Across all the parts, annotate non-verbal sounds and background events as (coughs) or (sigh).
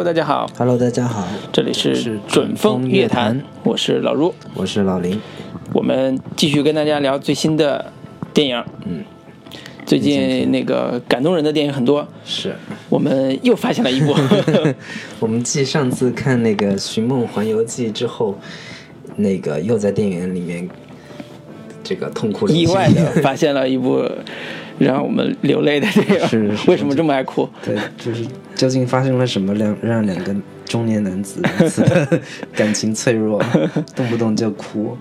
Hello，大家好，Hello，大家好，这里是是准风乐坛，我是老卢，我是老林。我们继续跟大家聊最新的电影。嗯，最近那个感动人的电影很多，是。我们又发现了一部，(laughs) 我们继上次看那个《寻梦环游记》之后，那个又在电影院里面这个痛哭流涕。意外的发现了一部让我们流泪的电影。是是。为什么这么爱哭？对，就是究竟发生了什么让让两个中年男子如此的感情脆弱，(laughs) 动不动就哭？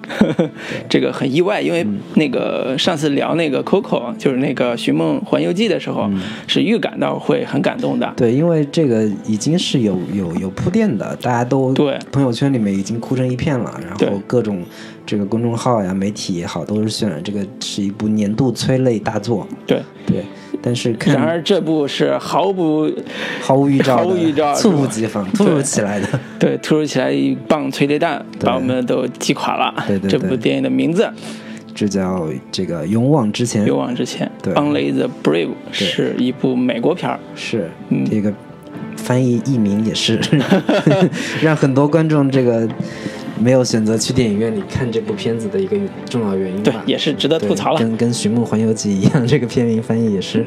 这个很意外，因为那个上次聊那个 Coco，就是那个《寻梦环游记》的时候，嗯。是预感到会很感动的。对，因为这个已经是有有有铺垫的，大家都对。朋友圈里面已经哭成一片了，然后各种这个公众号呀、媒体也好，都是渲染这个是一部年度催泪大作。对，对，但是然而这部是毫不 (laughs) 毫无预兆，毫无预兆猝不及防，突如其来的。对，突如其来一棒催泪弹，把我们都击垮了。对对对。这部电影的名字《这叫这个勇往直前，勇往直前》对 （Only the Brave） 是一部美国片儿。是、嗯。这个翻译译名也是 (laughs) 让很多观众这个没有选择去电影院里看这部片子的一个重要原因吧。对也是值得吐槽了跟跟《寻梦环游记》一样，这个片名翻译也是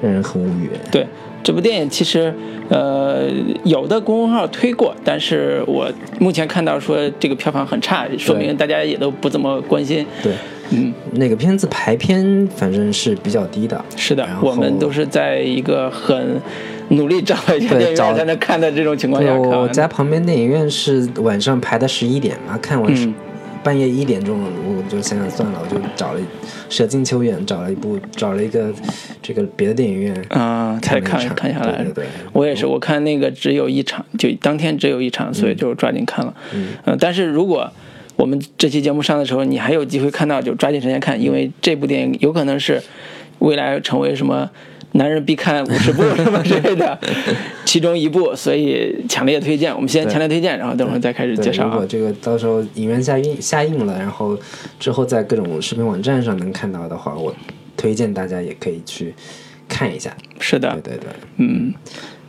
让人很无语。对这部电影，其实呃有的公众号推过，但是我目前看到说这个票房很差，说明大家也都不怎么关心。对，嗯，那个片子排片反正是比较低的。是的我们都是在一个很努力找了一家对找电影院才能看的这种情况，下看我。家旁边电影院是晚上排的十一点嘛，看完半夜一点钟，我就想想算了，我就找了舍近求远，找了一部找了一个这个别的电影院啊、才看看下来。对对对我也是，我看那个只有一场，就当天只有一场，所以就抓紧看了。嗯呃但是如果我们这期节目上的时候，你还有机会看到，就抓紧时间看，因为这部电影有可能是未来成为什么男人必看五十部什么之类的 (laughs) 其中一部，所以强烈推荐。我们先强烈推荐，然后等会儿再开始，介绍啊如果。这个到时候影院下映下映了，然后之后在各种视频网站上能看到的话，我推荐大家也可以去看一下。是的对，对对，嗯，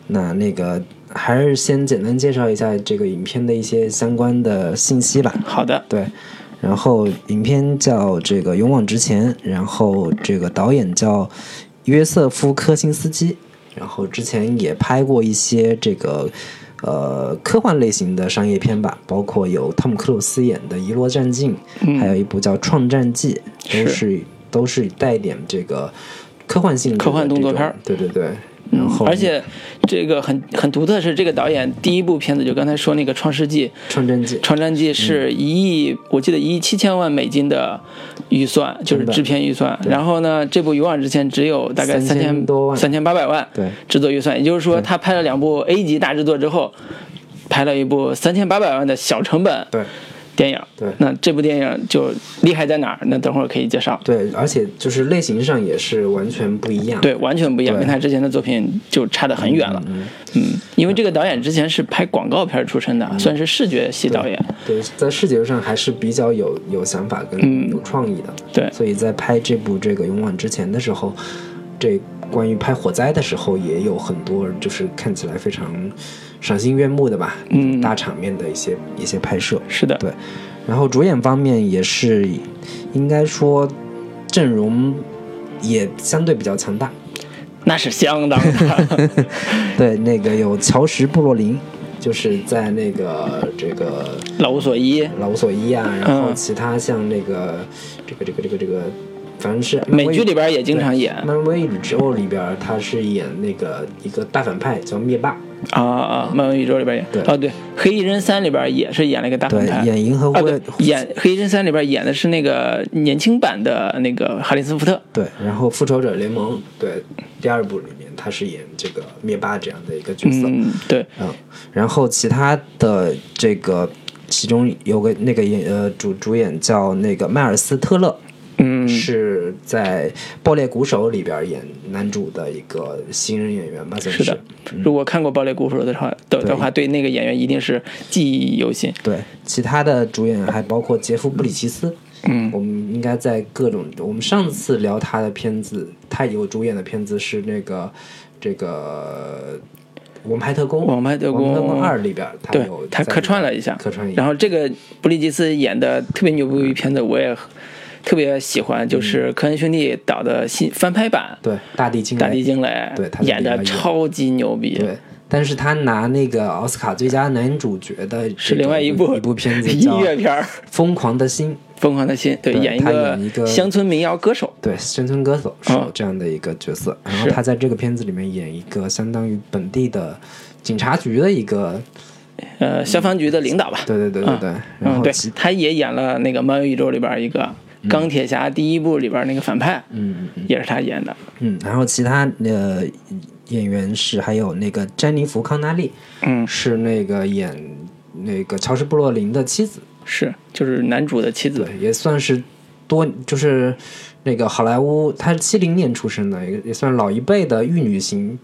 那那个还是先简单介绍一下这个影片的一些相关的信息吧。好的，对，然后影片叫这个《勇往直前》，然后这个导演叫约瑟夫·科辛斯基，然后之前也拍过一些这个呃科幻类型的商业片吧，包括有汤姆·克鲁斯演的《遗落战境》，还有一部叫《创战记》，都是都是带点这个科幻性的科幻动作片对对对，然后而且这个很很独特的是，这个导演第一部片子就刚才说那个《创世纪》，《创战记》《创战记》是一亿，我记得一亿七千万美金的预算，就是制片预算。然后呢，这部《勇往直前》只有大概三3000多万三千八百万对制作预算，也就是说，他拍了两部 A 级大制作之后，拍了一部三千八百万的小成本对。电影。对那这部电影就厉害在哪儿？那等会儿可以介绍。对，而且就是类型上也是完全不一样。对，完全不一样，跟他之前的作品就差得很远了。嗯，因为这个导演之前是拍广告片出身的，算是视觉系导演。对，在视觉上还是比较有有想法跟有创意的。嗯对所以在拍这部这个《勇往直前》的时候，这关于拍火灾的时候，也有很多就是看起来非常赏心悦目的吧，嗯大场面的一些一些拍摄。是的，对，然后主演方面也是应该说阵容也相对比较强大。那是相当的。(laughs) 对，那个有乔什·布洛林，就是在那个这个老无所依，老无所依啊，然后嗯其他像那个这个这个这个这个，反正是美剧里边也经常演漫威宇宙里边，他是演那个一个大反派叫灭霸，啊啊！漫威宇宙里边演，对哦对，《黑衣人三》里边也是演了一个大反对，派。演银河护啊，卫对，演《黑衣人三》里边演的是那个年轻版的那个哈里森福特。对，然后复仇者联盟对第二部里面他是演这个灭霸这样的一个角色，嗯，对，嗯，然后其他的这个其中有个那个演呃主主演叫那个迈尔斯特勒，嗯，是在《爆裂鼓手》里边演男主的一个新人演员吧，算是。的。如果看过《爆裂鼓手》的话的的话，对那个演员一定是记忆犹新。对，其他的主演还包括杰夫·布里奇斯。嗯。我们应该在各种，我们上次聊他的片子，他有主演的片子是那个这个王牌特工》《王牌特工特工二》里边，他对有他客串了一下，客串一下。然后这个布里吉斯演的特别牛逼一片子，我也特别喜欢，就是科恩兄弟导的新翻拍版对《大地惊《雷》，大地惊雷对他》，演的超级牛逼。对，但是他拿那个奥斯卡最佳男主角的是另外一部一部片子 (laughs) 音《乐片儿《疯狂的心》，疯狂的心》，对，演一个乡村民谣歌手。对，乡村歌手是这样的一个角色。然后他在这个片子里面演一个相当于本地的警察局的一个，呃，消防局的领导吧。对对对对对。然嗯，对后，他也演了那个《漫游宇宙》里边一个钢铁侠第一部里边那个反派，嗯嗯嗯也是他演的。嗯，然后其他呃演员是还有那个詹妮弗康纳利，嗯，是那个演那个乔什布洛林的妻子，是，就是男主的妻子。对，也算是多就是那个好莱坞，她是七零年出生的，也也算老一辈的玉女型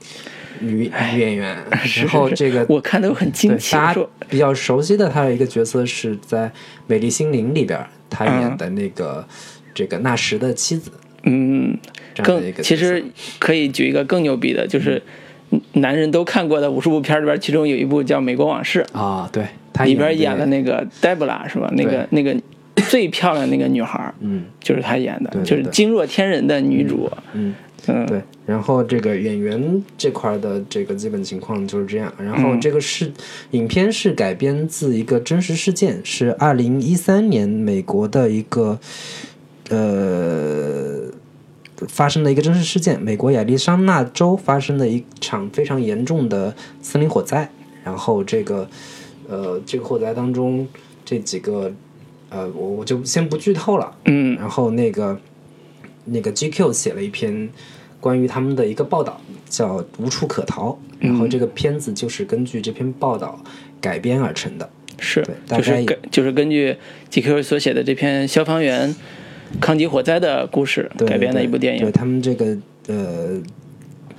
女女演员。(laughs) 然后这个我看的很惊奇，大家比较熟悉的她的一个角色是在《美丽心灵》里边，她嗯演的那个、这个纳什的妻子。嗯，更其实可以举一个更牛逼的，就是男人都看过的武术部片里边，其中有一部叫《美国往事》，啊，对，她里边演了那个黛布拉是吧？那个那个最漂亮那个女孩，嗯就是她演的，对对就是惊若天人的女主。嗯。嗯，对，然后这个演员这块的这个基本情况就是这样。然后嗯。这个是、影片是改编自一个真实事件，是二零一三年美国的一个呃发生的一个真实事件，美国亚利桑那州发生的一场非常严重的森林火灾。然后这个呃这个火灾当中这几个呃我我就先不剧透了，嗯。然后那个那个 GQ 写了一篇关于他们的一个报道，叫《无处可逃》，然后这个片子就是根据这篇报道改编而成的。是就是根就是根据 GQ 所写的这篇消防员抗击火灾的故事对改编的一部电影。对他们这个呃，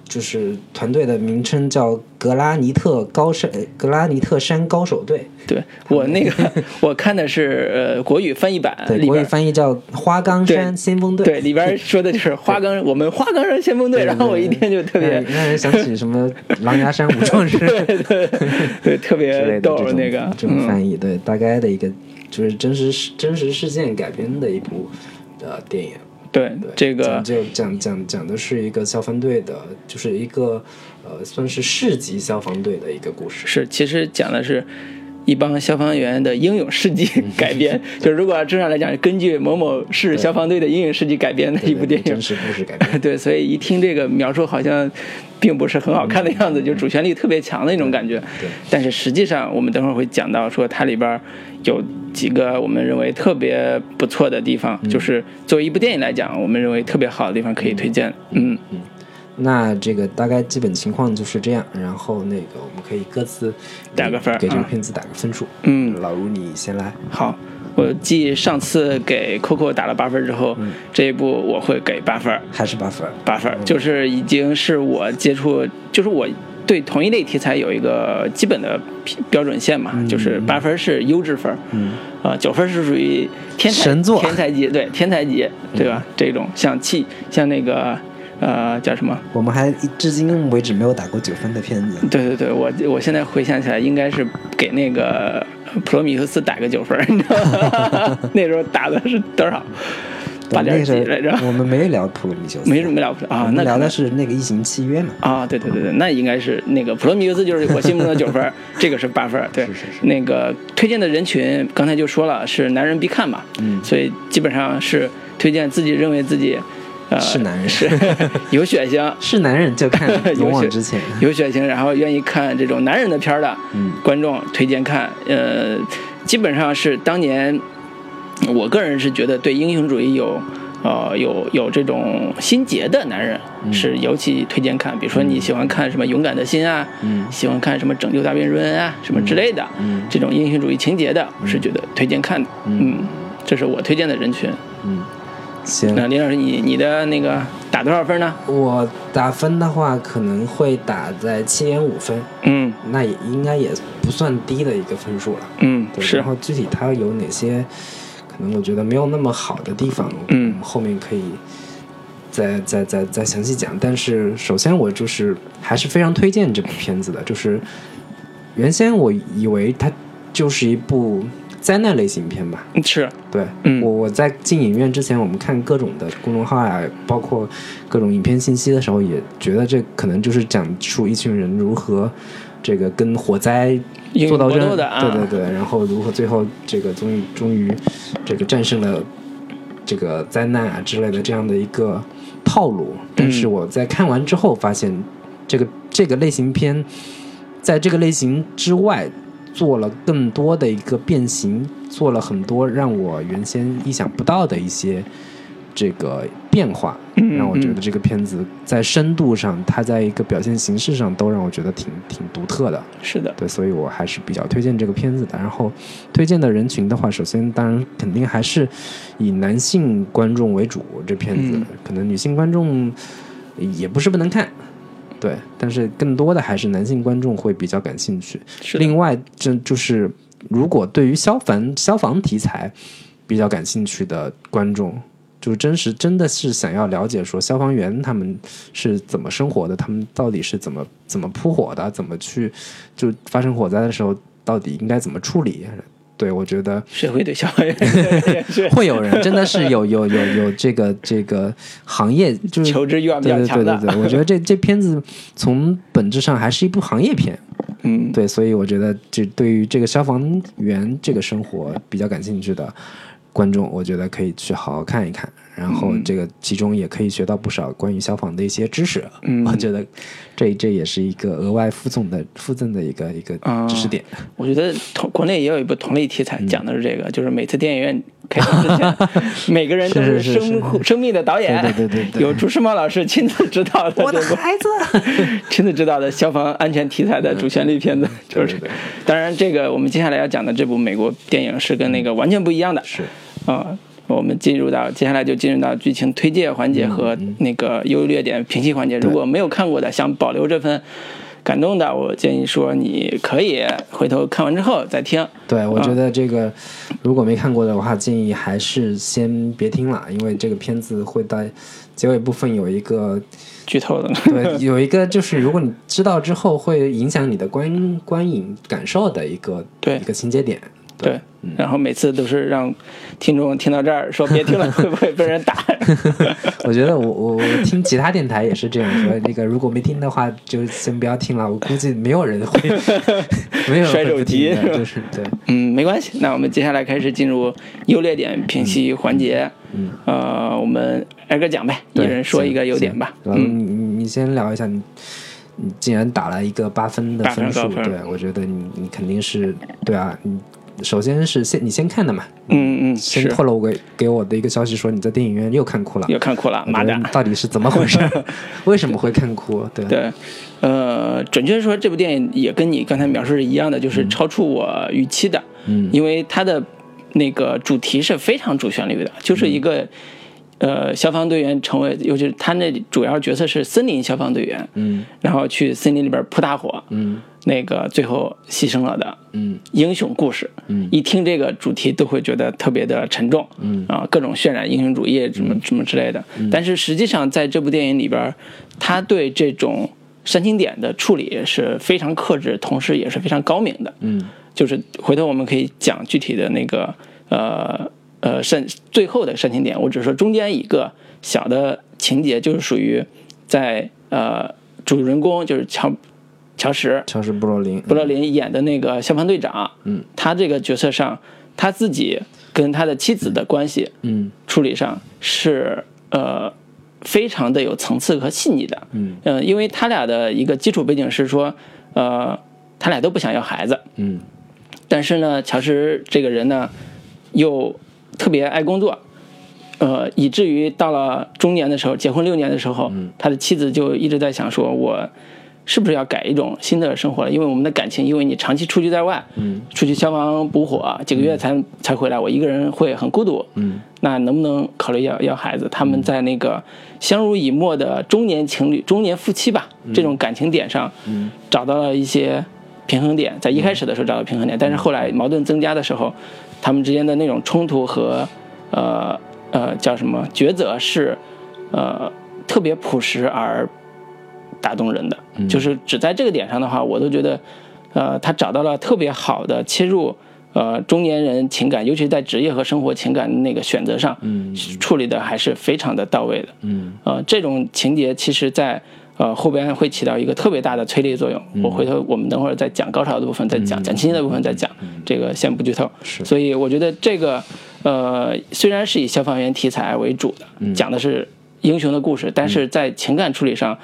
就是团队的名称叫格拉尼特高山呃格拉尼特山高手队，对我那个 (laughs) 我看的是呃国语翻译版对，国语。翻译叫花岗山先锋队。对，里边 (laughs) 说的就是花岗，我们花岗山先锋队，然后我一听就特别 (laughs) 让人想起什么狼牙山五壮士对，特别逗那个，这种嗯，翻译，对，大概的一个就是真实真实事件改编的一部呃电影。对这个讲就讲讲讲的是一个消防队的，就是一个呃算是市级消防队的一个故事。是其实讲的是一帮消防员的英勇事迹嗯。(laughs) 改编，就是如果正常来讲，根据某某市消防队的英勇事迹改编的一部电影。真。实故事改编。(laughs) 对，所以一听这个描述，好像并不是很好看的样子，就主旋律特别强的那种感觉。对。但是实际上，我们等会儿会讲到说它里边有几个我们认为特别不错的地方，嗯。就是作为一部电影来讲，我们认为特别好的地方可以推荐。嗯，那这个大概基本情况就是这样，然后那个我们可以各自打个分给这个片子打个分数。嗯老卢你先来。好。我继上次给 Coco 打了八分之后，嗯这一部我会给八分。还是八分儿。八分儿，就是已经是我接触，就是我对同一类题材有一个基本的标标准线嘛，就是八分是优质分，嗯，啊九分是属于天才神作天才级，对天才级，对吧？这种像气像那个呃叫什么？我们还至今为止没有打过九分的片子。对对对，我我现在回想起来，应该是给那个普罗米修斯打个九分，你知道吗？(laughs) 那时候打的是多少？八点几来着？我们没聊普罗米修斯，没什么聊啊那，聊的是那个异形契约嘛。啊，对对对对，那应该是那个普罗米修斯，就是我心目中的九分，(laughs) 这个是八分。对，是是是那个推荐的人群刚才就说了，是男人必看嘛，嗯所以基本上是推荐自己认为自己，呃，是男人是 (laughs) 有血型，是男人就看 (laughs)《勇往直前》。有血型，然后愿意看这种男人的片儿的嗯。观众推荐看。呃，基本上是当年，我个人是觉得对英雄主义有。呃，有有这种心结的男人是尤其推荐看，比如说你喜欢看什么《勇敢的心》啊，嗯。喜欢看什么《拯救大兵瑞恩》啊，什么之类的，嗯。这种英雄主义情节的，我是觉得推荐看的。嗯。嗯，这是我推荐的人群。嗯，行。那林老师，你你的那个打多少分呢？我打分的话，可能会打在七点五分，嗯那也应该也不算低的一个分数了。嗯，对，是然后具体它有哪些可能我觉得没有那么好的地方，嗯后面可以再再再再详细讲。但是首先我就是还是非常推荐这部片子的，就是原先我以为它就是一部灾难类型片吧，是，对，嗯。我我在进影院之前，我们看各种的公众号啊、包括各种影片信息的时候，也觉得这可能就是讲述一群人如何这个跟火灾做到对对对，然后如何最后这个终于终于这个战胜了这个灾难啊之类的这样的一个套路。但是我在看完之后发现，这个这个类型片在这个类型之外做了更多的一个变形，做了很多让我原先意想不到的一些这个变化，嗯让我觉得这个片子在深度上，它在一个表现形式上都让我觉得挺挺独特的。是的，对，所以我还是比较推荐这个片子的。然后推荐的人群的话，首先当然肯定还是以男性观众为主，这片子、嗯可能女性观众也不是不能看。对，但是更多的还是男性观众会比较感兴趣。是另外，这就是如果对于消防消防题材比较感兴趣的观众，就真实真的是想要了解说消防员他们是怎么生活的，他们到底是怎么怎么扑火的，怎么去就发生火灾的时候到底应该怎么处理。对，我觉得社会对消防员会有人真的是有有有有这个这个行业就是求知欲望比较强的，对对对，我觉得这这片子从本质上还是一部行业片。嗯，对，所以我觉得这对于这个消防员这个生活比较感兴趣的观众，我觉得可以去好好看一看。然后嗯。这个其中也可以学到不少关于消防的一些知识。嗯。我觉得这这也是一个额外附送的附赠的一个一个啊。知识点。我觉得同国内也有一部同类题嗯。材，讲的是这个，就是每次电影院开场之前，(laughs) 每个人都是是是生生命的导演，对对对对对。有朱时茂老师亲自指导的这部孩子，(laughs) 亲自指导的消防安全题材的主旋律片子，就是对对对。当然，这个我们接下来要讲的这部美国电影是跟那个完全不一样的，是。啊、我们进入到接下来就进入到剧情推介环节和那个优劣点评析环节。如果没有看过的，想保留这份感动的，我建议说你可以回头看完之后再听。对，我觉得这个如果没看过的话，建议还是先别听了，因为这个片子会在结尾部分有一个剧透的，(laughs) 对，有一个就是如果你知道之后会影响你的观观影感受的一个对一个情节点。对，然后每次都是让听众听到这儿说别听了，(laughs) 会不会被人打？(laughs) 我觉得我我我听其他电台也是这样说，那个如果没听的话就先不要听了，我估计没有人会 (laughs) 没有人摔手机就是对，嗯，没关系。那我们接下来开始进入优劣点评析环节。嗯，呃，我们挨个讲呗，一人说一个优点吧。嗯，你你你先聊一下你。你竟然打了一个八分的分分数，对我觉得你你肯定是对啊，你首先是先你先看的嘛，嗯嗯，是先透露给给我的一个消息说你在电影院又看哭了，又看哭了，我觉得妈的。到底是怎么回事？(laughs) 为什么会看哭？对，对，呃，准确说，这部电影也跟你刚才描述是一样的，就是超出我预期的。嗯。因为它的那个主题是非常主旋律的，就是一个、呃消防队员成为，尤其是他那主要角色是森林消防队员，嗯。然后去森林里边扑大火，嗯那个最后牺牲了的嗯英雄故事。嗯一听这个主题都会觉得特别的沉重，嗯啊，各种渲染英雄主义什么什么之类的。但是实际上在这部电影里边，他对这种煽情点的处理是非常克制，同时也是非常高明的。嗯就是回头我们可以讲具体的那个呃呃煽最后的煽情点，我只是说中间一个小的情节，就是属于在呃主人公就是乔乔什乔什·布洛林，布洛林演的那个消防队长，嗯，他这个角色上他自己跟他的妻子的关系嗯。处理上是呃非常的有层次和细腻的，嗯。呃，因为他俩的一个基础背景是说，呃，他俩都不想要孩子，嗯。但是呢，乔什这个人呢，又特别爱工作，呃，以至于到了中年的时候，结婚六年的时候，他的妻子就一直在想说，我是不是要改一种新的生活了？因为我们的感情，因为你长期出去在外，嗯出去消防补火，几个月才、才回来，我一个人会很孤独。嗯那能不能考虑要要孩子？他们在那个相濡以沫的中年情侣、中年夫妻吧，这种感情点上，嗯找到了一些平衡点，在一开始的时候找到平衡点，但是后来矛盾增加的时候，他们之间的那种冲突和呃呃叫什么抉择是呃特别朴实而打动人的，就是只在这个点上的话，我都觉得，呃，他找到了特别好的切入，呃，中年人情感，尤其是在职业和生活情感那个选择上，嗯。处理的还是非常的到位的。嗯。呃，这种情节其实在呃后边会起到一个特别大的催泪作用。我回头我们等会儿再讲高潮的部分再讲，讲亲情的部分再讲，这个先不剧透。是。所以我觉得这个呃虽然是以消防员题材为主的，讲的是英雄的故事，但是在情感处理上。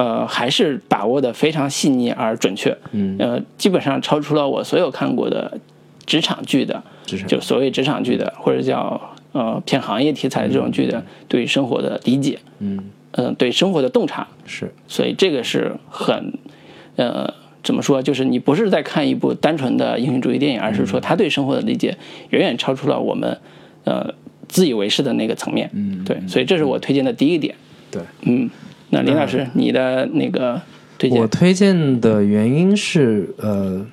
呃，还是把握的非常细腻而准确，嗯。呃，基本上超出了我所有看过的职场剧的，就所谓职场剧的，或者叫呃偏行业题材的这种剧的，对生活的理解，嗯。嗯、对生活的洞察，是。所以这个是很，呃，怎么说？就是你不是在看一部单纯的英雄主义电影，而是说他对生活的理解远远超出了我们，呃，自以为是的那个层面。嗯对，所以这是我推荐的第一点。对。嗯，那林老师，你的那个推荐我，推荐的原因是，呃，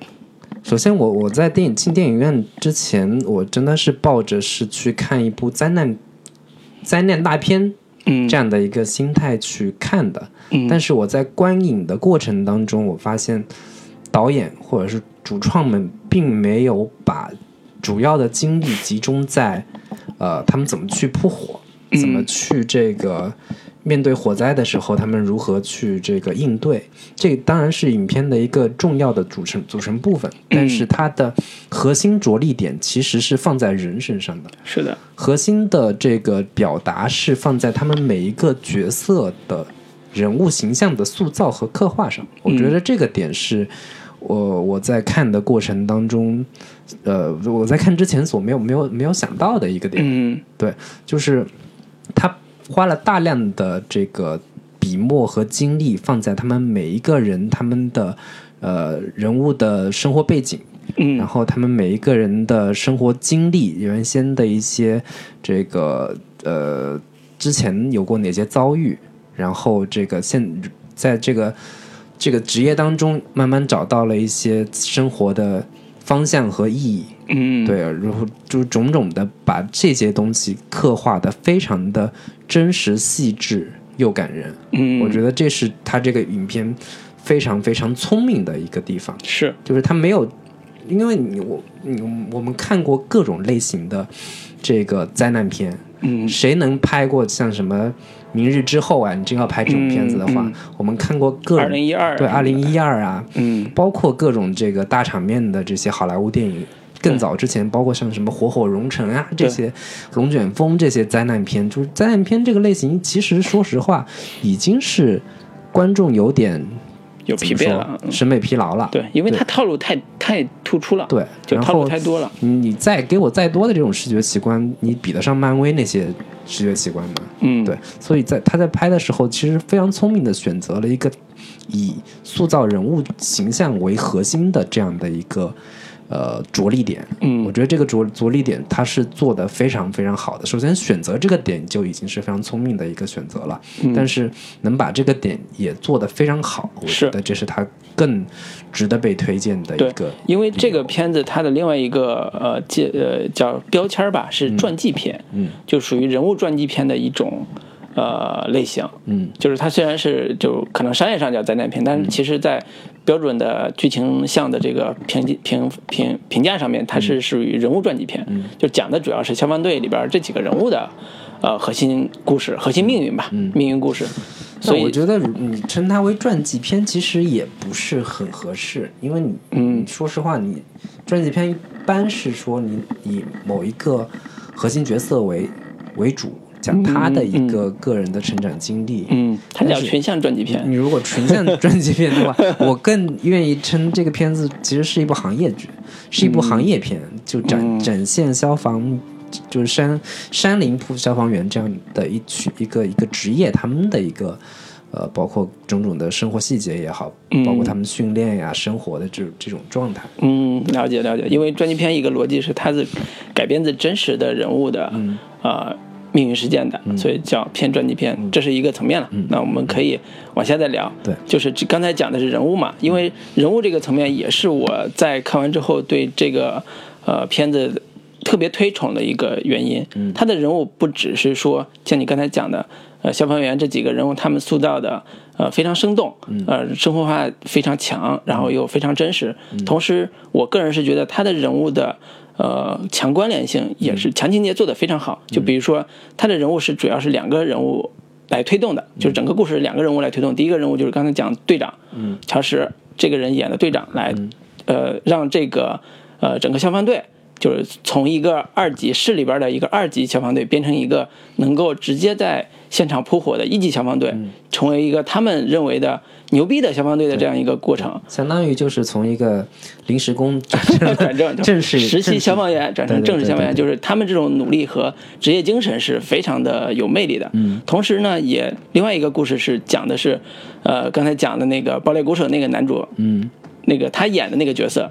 首先我我在电影进电影院之前，我真的是抱着是去看一部灾难灾难大片嗯。这样的一个心态去看的。嗯。但是我在观影的过程当中，我发现导演或者是主创们并没有把主要的精力集中在呃他们怎么去扑火，嗯。怎么去这个面对火灾的时候，他们如何去这个应对。这当然是影片的一个重要的组成组成部分，但是它的核心着力点其实是放在人身上的。是的，核心的这个表达是放在他们每一个角色的人物形象的塑造和刻画上。我觉得这个点是我我在看的过程当中，呃，我在看之前所没有没有没有想到的一个点，嗯对，就是他花了大量的这个笔墨和精力放在他们每一个人他们的呃人物的生活背景。然嗯后他们每一个人的生活经历，原先的一些这个呃之前有过哪些遭遇，然后这个现在这个这个职业当中慢慢找到了一些生活的方向和意义，嗯，对，然后就种种的把这些东西刻画的非常的真实细致又感人，嗯，我觉得这是他这个影片非常非常聪明的一个地方。是，就是他没有，因为你我你我们看过各种类型的这个灾难片，嗯谁能拍过像什么《明日之后》啊？你真要拍这种片子的话，嗯嗯我们看过各二零一二，对二零一二啊，嗯包括各种这个大场面的这些好莱坞电影。更早之前，包括像什么《火火熔城》啊，这些《龙卷风》这些灾难片，就是灾难片这个类型，其实说实话，已经是观众有点有疲惫了，嗯。审美疲劳了。对，因为它套路太太突出了，对，就套路太多了，你再给我再多的这种视觉奇观，你比得上漫威那些视觉奇观吗？嗯，对，所以在他在拍的时候，其实非常聪明的选择了一个以塑造人物形象为核心的这样的一个呃着力点。嗯我觉得这个着着力点它是做的非常非常好的。首先选择这个点就已经是非常聪明的一个选择了，嗯但是能把这个点也做得非常好，我觉得这是它更值得被推荐的一个。因为这个片子它的另外一个呃介呃叫标签吧，是传记片，嗯就属于人物传记片的一种呃类型。嗯就是它虽然是就可能商业上叫灾难片，但是其实在标准的剧情向的这个评评评评价上面，它是属于人物传记片，就讲的主要是消防队里边这几个人物的呃核心故事、核心命运吧，命运故事。所以我觉得你称它为传记片，其实也不是很合适，因为你，嗯。你说实话，你传记片一般是说你以某一个核心角色为为主，讲他的一个个人的成长经历。嗯，他叫群像传记片。你如果群像传记片的话，(laughs) 我更愿意称这个片子其实是一部行业剧，是一部行业片，就展、嗯展现消防，就是山山林铺消防员这样的一群一个一个职业，他们的一个呃，包括种种的生活细节也好，嗯包括他们训练呀、生活的这这种状态。嗯，了解了解，因为传记片一个逻辑是它是改编自真实的人物的、嗯呃命运事件的，所以叫偏传记片，这是一个层面了。那我们可以往下再聊。对就是刚才讲的是人物嘛，因为人物这个层面也是我在看完之后对这个呃片子。特别推崇的一个原因，他的人物不只是说像你刚才讲的，呃消防员这几个人物他们塑造的呃非常生动，呃生活化非常强，然后又非常真实。同时，我个人是觉得他的人物的呃强关联性也是强情节做得非常好。就比如说他的人物是主要是两个人物来推动的，就是整个故事两个人物来推动。第一个人物就是刚才讲队长，嗯，乔什这个人演的队长来，呃让这个呃整个消防队。就是从一个二级市里边的一个二级消防队变成一个能够直接在现场扑火的一级消防队，成为一个他们认为的牛逼的消防队的这样一个过程。相当于就是从一个临时工转 (laughs) 转正正式实习消防员转成正式消防员，就是他们这种努力和职业精神是非常的有魅力的。嗯，同时呢，也另外一个故事是讲的是，呃，刚才讲的那个爆裂鼓手那个男主，嗯，那个他演的那个角色。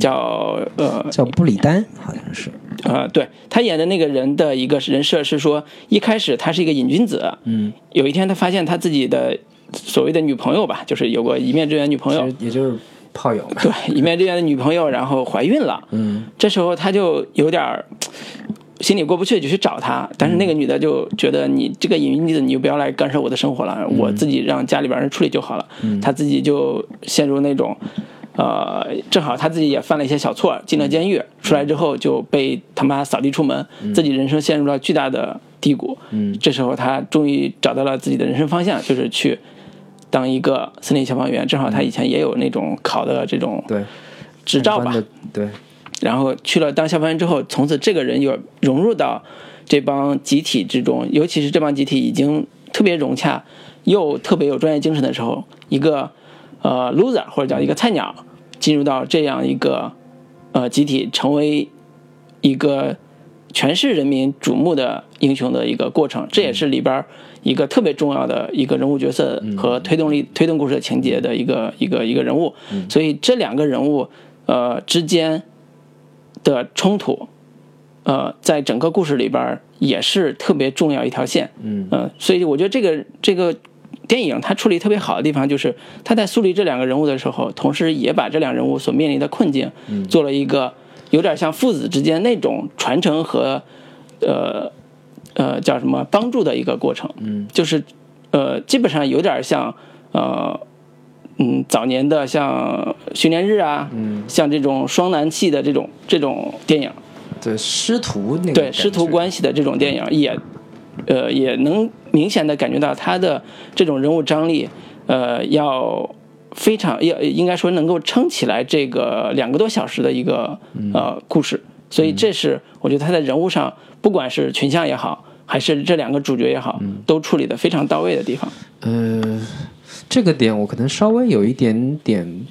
叫呃叫布里丹，好像是。啊，对他演的那个人的一个人设是说，一开始他是一个瘾君子，嗯，有一天他发现他自己的所谓的女朋友吧，就是有过一面之缘女朋友，也就是炮友，对一面之缘的女朋友，然后怀孕了，嗯，这时候他就有点心里过不去，就去找她，但是那个女的就觉得你这个瘾君子，你就不要来干涉我的生活了，我自己让家里边人处理就好了，嗯。他自己就陷入那种。呃，正好他自己也犯了一些小错，进了监狱，出来之后就被他妈扫地出门，自己人生陷入了巨大的低谷。嗯，这时候他终于找到了自己的人生方向，就是去当一个森林消防员。正好他以前也有那种考的这种对执照吧，对。然后去了当消防员之后，从此这个人又融入到这帮集体之中，尤其是这帮集体已经特别融洽，又特别有专业精神的时候，一个呃 loser 或者叫一个菜鸟。进入到这样一个，呃，集体成为一个全市人民瞩目的英雄的一个过程，这也是里边一个特别重要的一个人物角色和推动力、推动故事情节的一个一个一个人物。所以这两个人物呃之间的冲突，呃，在整个故事里边也是特别重要一条线。嗯，所以我觉得这个这个。电影它处理特别好的地方，就是他在树立这两个人物的时候，同时也把这两人物所面临的困境，做了一个有点像父子之间那种传承和，呃，呃叫什么帮助的一个过程。嗯，就是呃基本上有点像呃嗯早年的像训练日啊，嗯，像这种双男气的这种这种电影，对师徒那对师徒关系的这种电影也。呃，也能明显的感觉到他的这种人物张力，呃，要非常要应该说能够撑起来这个两个多小时的一个呃故事，所以这是我觉得他在人物上，不管是群像也好，还是这两个主角也好，都处理的非常到位的地方。呃，这个点我可能稍微有一点点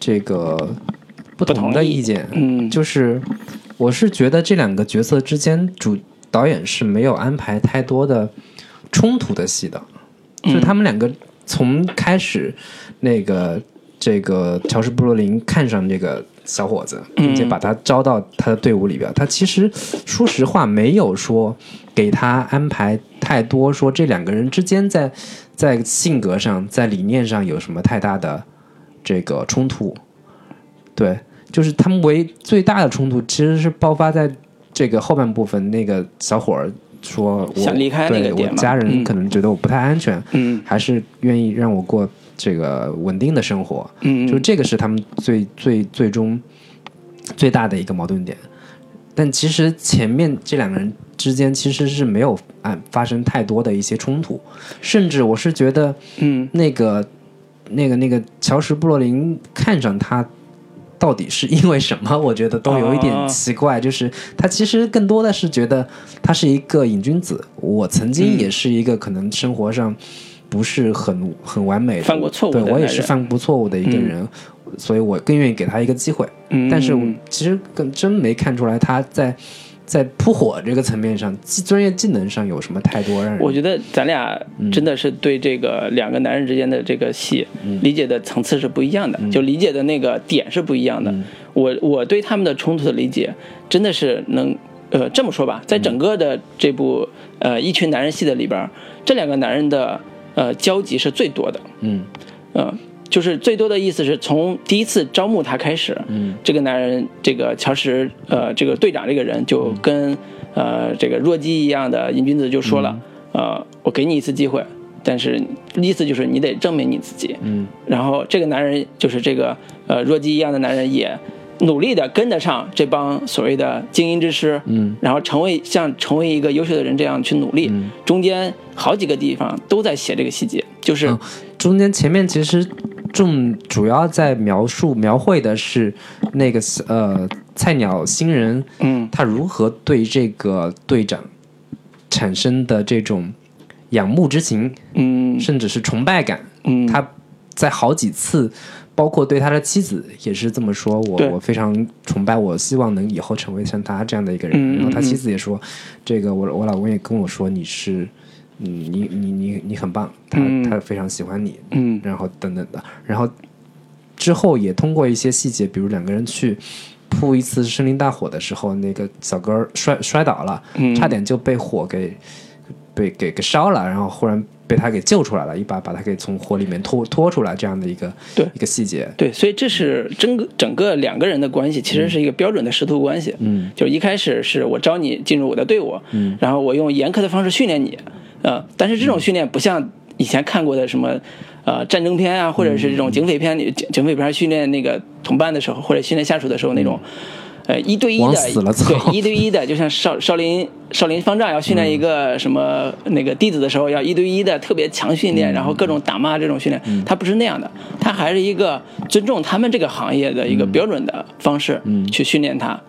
这个不同的意见，嗯，就是我是觉得这两个角色之间主。导演是没有安排太多的冲突的戏的，就他们两个从开始那个这个乔什·布罗林看上这个小伙子，并且把他招到他的队伍里边，他其实说实话没有说给他安排太多说这两个人之间在在性格上、在理念上有什么太大的这个冲突。对，就是他们唯最大的冲突其实是爆发在。这个后半部分，那个小伙儿说：“我想离开那个点我家人可能觉得我不太安全，嗯，还是愿意让我过这个稳定的生活，嗯，就这个是他们最最最终最大的一个矛盾点。但其实前面这两个人之间其实是没有啊发生太多的一些冲突，甚至我是觉得，嗯，那个那个那个乔什·布洛林看上他。”到底是因为什么？我觉得都有一点奇怪。就是他其实更多的是觉得他是一个瘾君子。我曾经也是一个可能生活上不是很很完美的，犯过错误。对我也是犯过错误的一个人，所以我更愿意给他一个机会。但是其实更真没看出来他在。在扑火这个层面上，专业技能上有什么太多让人？我觉得咱俩真的是对这个两个男人之间的这个戏理解的层次是不一样的，就理解的那个点是不一样的。我我对他们的冲突的理解，真的是能呃这么说吧，在整个的这部呃一群男人戏的里边，这两个男人的呃交集是最多的。嗯嗯。就是最多的意思是从第一次招募他开始，嗯，这个男人，这个乔什，呃，这个队长这个人就跟呃这个弱鸡一样的瘾君子就说了，呃，我给你一次机会，但是意思就是你得证明你自己。嗯。然后这个男人就是这个呃弱鸡一样的男人，也努力的跟得上这帮所谓的精英之师，嗯。然后成为像成为一个优秀的人这样去努力。嗯。中间好几个地方都在写这个细节，就是、嗯。中间前面其实重主要在描述描绘的是那个呃菜鸟新人嗯。他如何对这个队长产生的这种仰慕之情，嗯。甚至是崇拜感。嗯，他在好几次，包括对他的妻子也是这么说，我我非常崇拜，我希望能以后成为像他这样的一个人。然后他妻嗯子也说，这个我我老公也跟我说你是，嗯，你你你你很棒，他、嗯他非常喜欢你，嗯然后等等的，然后之后也通过一些细节，比如两个人去。扑一次森林大火的时候，那个小哥儿摔摔倒了，嗯差点就被火给被给给烧了，然后忽然被他给救出来了，一把把他给从火里面拖拖出来，这样的一个对一个细节。对，所以这是整个整个两个人的关系，其实是一个标准的师徒关系。嗯就一开始是我招你进入我的队伍，嗯然后我用严苛的方式训练你，呃，但是这种训练不像以前看过的什么。呃，战争片啊，或者是这种警匪片，里警警匪片训练那个同伴的时候，或者训练下属的时候那种，呃，一对一的，对，一对一的，就像少少林少林方丈要训练一个什么那个弟子的时候，要一对一的特别强训练，然后各种打骂这种训练，他不是那样的，他还是一个尊重他们这个行业的一个标准的方式去训练他。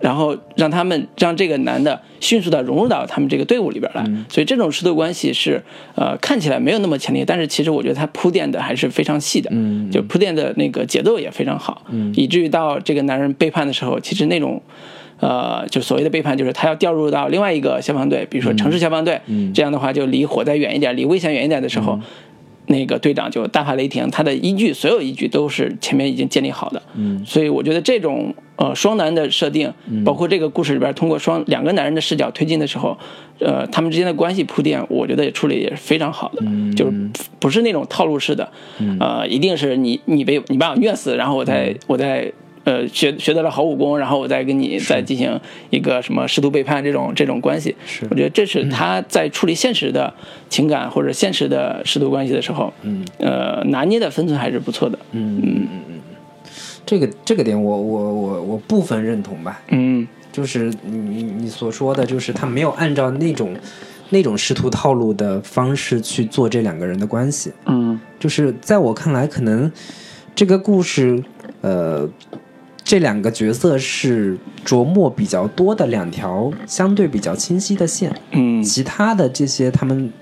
然后让他们让这个男的迅速的融入到他们这个队伍里边来，所以这种师徒关系是呃看起来没有那么强烈，但是其实我觉得他铺垫的还是非常细的，嗯。就铺垫的那个节奏也非常好，嗯。以至于到这个男人背叛的时候，其实那种。呃，就所谓的背叛，就是他要调入到另外一个消防队，比如说城市消防队，这样的话就离火灾远一点，离危险远一点的时候，那个队长就大发雷霆，他的依据所有依据都是前面已经建立好的，嗯。所以我觉得这种呃双男的设定，包括这个故事里边通过双两个男人的视角推进的时候，呃，他们之间的关系铺垫，我觉得也处理也是非常好的，就是不是那种套路式的，呃，一定是你你被你把我虐死，然后我再、我再。呃，学学得了好武功，然后我再跟你再进行一个什么师徒背叛这种这种关系，是。我觉得这是他在处理现实的情感或者现实的师徒关系的时候，嗯，呃，拿捏的分寸还是不错的，嗯嗯嗯。这个这个点我我我我部分认同吧，嗯。就是你你你所说的，就是他没有按照那种那种师徒套路的方式去做这两个人的关系，嗯。就是在我看来，可能这个故事，呃，这两个角色是琢磨比较多的两条相对比较清晰的线，嗯。其他的这些他们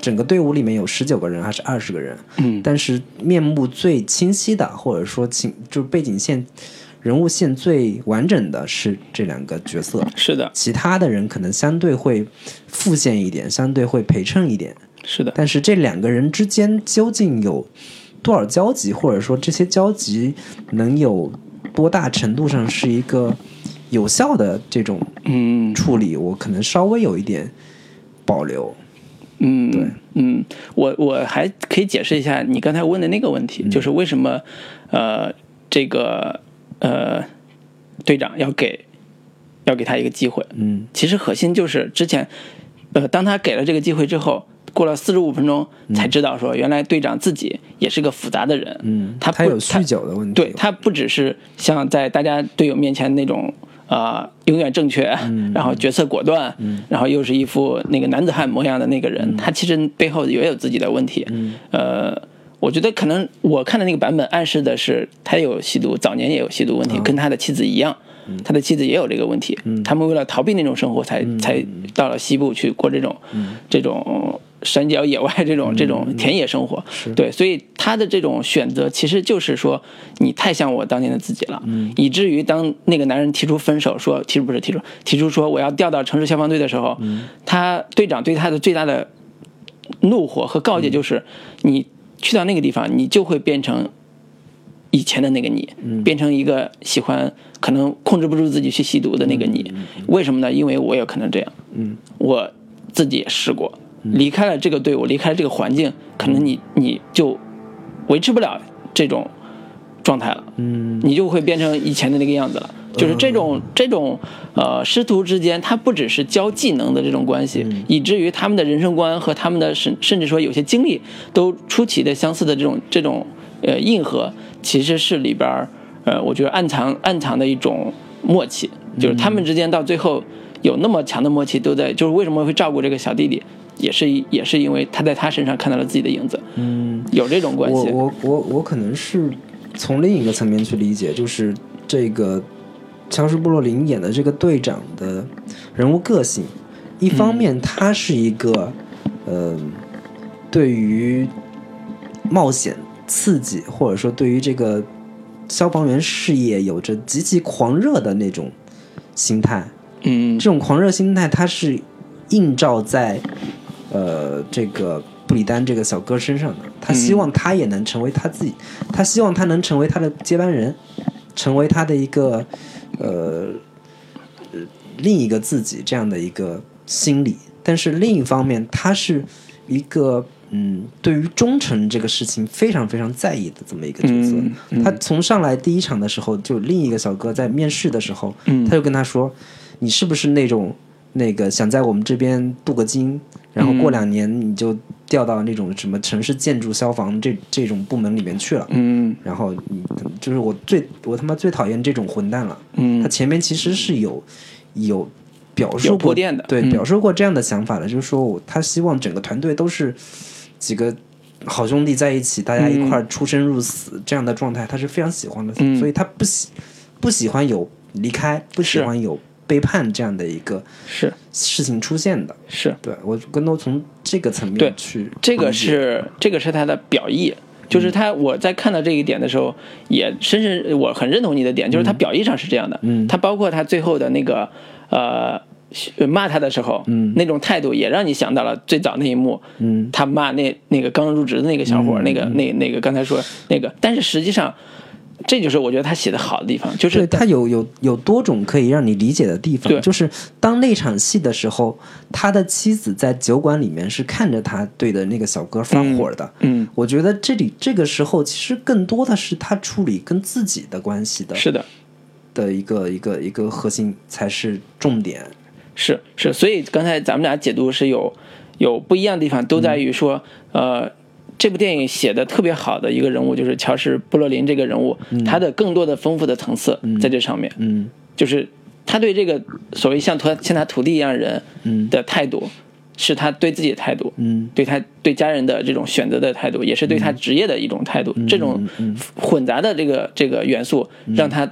整个队伍里面有十九个人还是二十个人，嗯。但是面目最清晰的，或者说情就是背景线、人物线最完整的是这两个角色，是的，其他的人可能相对会复线一点，相对会陪衬一点。是的，但是这两个人之间究竟有多少交集，或者说这些交集能有多大程度上是一个有效的这种嗯。处理，我可能稍微有一点保留。嗯，对，嗯，我我还可以解释一下你刚才问的那个问嗯。题，就是为什么呃这个呃队长要给要给他一个机会，嗯。其实核心就是之前，呃，当他给了这个机会之后，过了四十五分钟才知道说，原来队长自己也是个复杂的人。嗯，他不他有酗酒的问题。对他不只是像在大家队友面前那种啊、呃永远正确，然后决策果断，然后又是一副那个男子汉模样的那个人，他其实背后也有自己的问题。呃，我觉得可能我看的那个版本暗示的是他有吸毒，早年也有吸毒问题，跟他的妻子一样。他的妻子也有这个问题，嗯。他们为了逃避那种生活才，才到了西部去过这种、这种山脚野外这种这种田野生活。对，所以他的这种选择其实就是说，你太像我当年的自己了，以至于当那个男人提出分手，说提出不是提出提出说我要调到城市消防队的时候，他队长对他的最大的怒火和告诫就是，你去到那个地方，你就会变成以前的那个你，变成一个喜欢可能控制不住自己去吸毒的那个你。为什么呢？因为我也可能这样，嗯，我自己也试过，离开了这个队伍，离开了这个环境，可能你你就维持不了这种状态了，嗯。你就会变成以前的那个样子了。就是这种这种呃师徒之间，他不只是教技能的这种关系，以至于他们的人生观和他们的甚甚至说有些经历都出奇的相似的这种这种呃硬核，其实是里边儿呃我觉得暗藏暗藏的一种默契，就是他们之间到最后有那么强的默契，都在就是为什么会照顾这个小弟弟。也是也是因为他在他身上看到了自己的影子，嗯，有这种关系。我我我我可能是从另一个层面去理解，就是这个乔什·布洛林演的这个队长的人物个性，一方面他是一个，呃，对于冒险、刺激，或者说对于这个消防员事业有着极其狂热的那种心态。嗯这种狂热心态，它是映照在呃这个布里丹这个小哥身上的。他希望他也能成为他自己，他希望他能成为他的接班人，成为他的一个呃呃另一个自己这样的一个心理。但是另一方面，他是一个嗯，对于忠诚这个事情非常非常在意的这么一个角色。嗯嗯他从上来第一场的时候，就另一个小哥在面试的时候，嗯他就跟他说：“你是不是那种那个想在我们这边镀个金，然后过两年你就调到那种什么城市建筑消防这这种部门里面去了？嗯。然后你就是我最我他妈最讨厌这种混蛋了。嗯。他嗯前面其实是有有表述过的对，嗯。表述过这样的想法的，就是说我他希望整个团队都是几个好兄弟在一起，大家一块儿出生入死、这样的状态，他是非常喜欢的，嗯。所以他不喜不喜欢有离开，不喜欢有背叛这样的一个是。事情出现的。是，对我更多从这个层对面去这个是这个是他的表意。就是他，我在看到这一点的时候，也深深我很认同你的点，就是他表意上是这样的。嗯。他包括他最后的那个呃骂他的时候，嗯。那种态度也让你想到了最早那一幕，嗯。他骂那那个刚入职的那个小伙儿，那个那那个刚才说那个，但是实际上，这就是我觉得他写的好的地方，就是对他有有有多种可以让你理解的地方。对，就是当那场戏的时候，他的妻子在酒馆里面是看着他对的那个小哥发火的。嗯，我觉得这里这个时候其实更多的是他处理跟自己的关系的是的，的一个一个一个核心才是重点。是是，所以刚才咱们俩解读是有有不一样的地方，都在于说，呃，这部电影写的特别好的一个人物就是乔什·布洛林这个人物，他的更多的丰富的层次在这上面，嗯。就是他对这个所谓像他像他徒弟一样人嗯。的态度，是他对自己的态度，嗯。对他对家人的这种选择的态度，也是对他职业的一种态度。这种混杂的这个这个元素，让他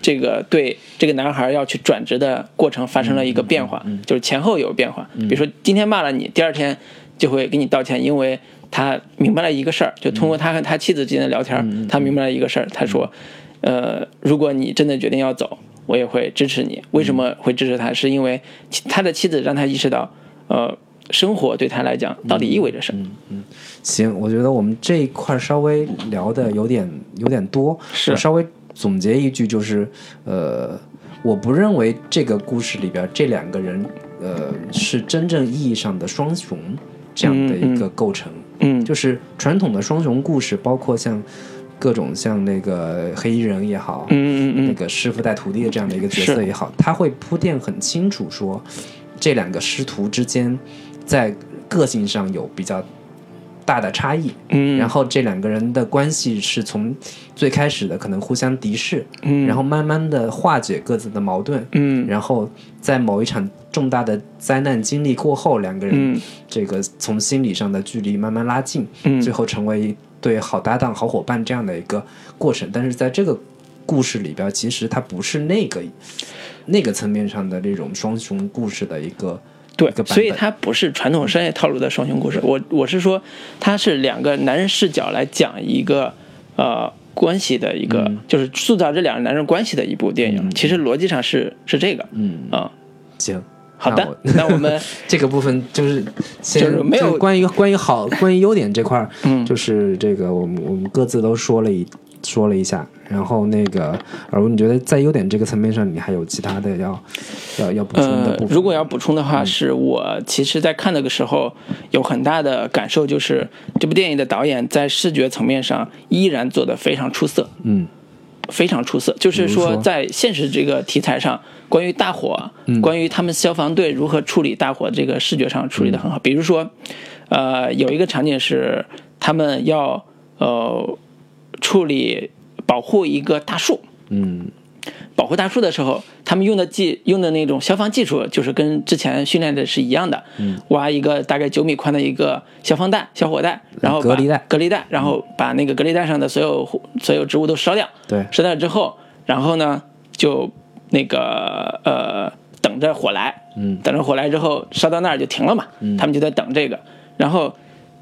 这个对这个男孩要去转职的过程发生了一个变化，就是前后有变化。比如说今天骂了你，第二天就会给你道歉，因为他明白了一个事儿，就通过他和他妻子之间的聊天，他明白了一个事儿，他说，呃，如果你真的决定要走，我也会支持你。为什么会支持他？是因为他的妻子让他意识到，呃，生活对他来讲到底意味着什么。嗯行，我觉得我们这一块儿稍微聊的有点有点多，是我稍微总结一句，就是呃，我不认为这个故事里边这两个人呃是真正意义上的双雄这样的一个构成，嗯。就是传统的双雄故事，包括像各种像那个黑衣人也好，嗯嗯嗯。那个师傅带徒弟的这样的一个角色也好，他会铺垫很清楚说，这两个师徒之间在个性上有比较大的差异，嗯，然后这两个人的关系是从最开始的可能互相敌视，嗯。然后慢慢的化解各自的矛盾，嗯。然后在某一场重大的灾难经历过后，两个人嗯这个从心理上的距离慢慢拉近，嗯最后成为一对好搭档、好伙伴这样的一个过程。但是在这个故事里边，其实它不是那个那个层面上的这种双雄故事的一个对所以它不是传统商业套路的双雄故事。我我是说，它是两个男人视角来讲一个呃关系的一个，就是塑造这两个男人关系的一部电影。其实逻辑上是是这个，嗯啊、行。好的那我，们 (laughs) 这个部分就是先就是没有关于关于好关于优点这块儿，嗯就是这个我们我们各自都说了一说了一下，然后那个耳文你觉得在优点这个层面上，你还有其他的要要要补充的部，分？呃如果要补充的话，是我其实在看那个时候有很大的感受，就是这部电影的导演在视觉层面上依然做得非常出色。嗯非常出色。就是说说在现实这个题材上，关于大火，关于他们消防队如何处理大火，这个视觉上处理的很好。比如说，呃，有一个场景是他们要呃处理保护一个大树，嗯保护大树的时候，他们用的技用的那种消防技术，就是跟之前训练的是一样的。嗯。挖一个大概九米宽的一个消防带、小火带，然后隔离带。隔离带，然后把那个隔离带上的所有所有植物都烧掉。对。烧掉之后，然后呢就那个呃等着火来，嗯。等着火来之后烧到那儿就停了嘛，嗯。他们就在等这个，然后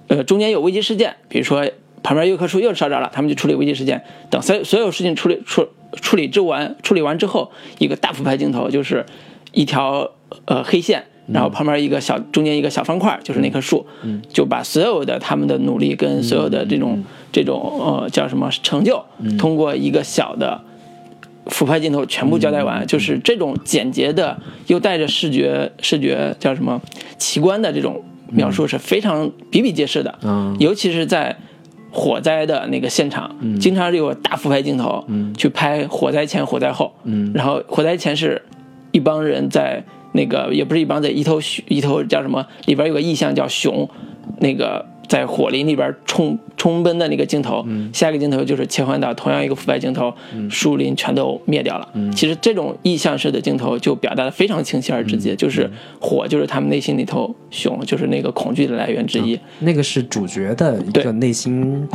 呃中间有危机事件，比如说旁边一棵树又烧着了，他们就处理危机事件，等所有所有事情处理处处理之完处理完之后，一个大俯拍镜头就是一条呃黑线。然后旁边一个小，中间一个小方块，就是那棵树，就把所有的他们的努力跟所有的这种、这种呃叫什么成就，通过一个小的俯拍镜头全部交代完，就是这种简洁的又带着视觉视觉叫什么奇观的这种描述是非常比比皆是的，嗯。尤其是在火灾的那个现场，经常有大俯拍镜头去拍火灾前、火灾后，然后火灾前是一帮人在那个也不是一帮在一头熊一头叫什么里边有个意象叫熊，那个在火林里边冲冲奔的那个镜头，下一个镜头就是切换到同样一个俯拍镜头，树林全都灭掉了。其实这种意象式的镜头就表达的非常清晰而直接，就是火就是他们内心里头熊，就是那个恐惧的来源之一。那个是主角的一对个内心，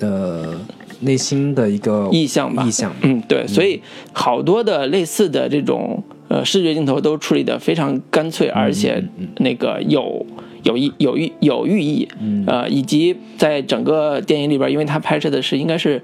呃，内心的一个意象吧意象。嗯，对，所以好多的类似的这种呃视觉镜头都处理的非常干脆，而且那个有有意有意有寓意，呃，以及在整个电影里边，因为它拍摄的是应该是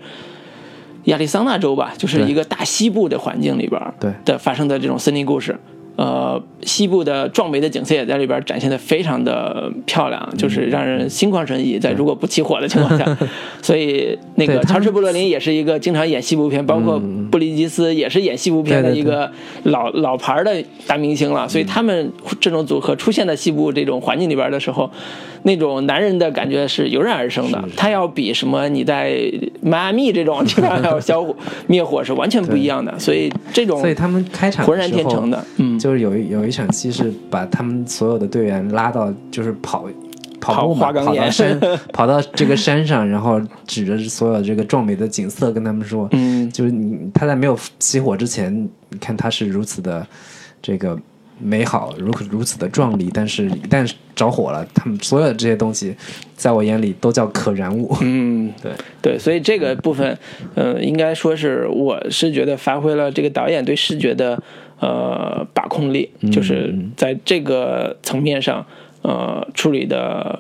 亚利桑那州吧，就是一个大西部的环境里边对。的发生的这种森林故事。呃，西部的壮美的景色也在里边展现的非常的漂亮，就是让人心旷神怡。在如果不起火的情况下，(laughs) 所以那个乔治·布洛林也是一个经常演西部片，包括布林吉斯也是演西部片的一个老老牌的大明星了。所以他们这种组合出现在西部这种环境里边的时候，那种男人的感觉是油然而生的。他要比什么你在迈阿密这种地方要消火灭火是完全不一样的。所以这种所以他们开场浑然天成的，嗯，就是有一有一场戏是把他们所有的队员拉到就是跑跑步嘛，跑到山 (laughs) 跑到这个山上，然后指着所有这个壮美的景色跟他们说，嗯就是你他在没有熄火之前，你看他是如此的这个美好，如如此的壮丽，但是一旦着火了，他们所有的这些东西，在我眼里都叫可燃物。嗯，(laughs) 对对，所以这个部分，呃，应该说是我是觉得发挥了这个导演对视觉的呃把控力，就是在这个层面上，呃，处理的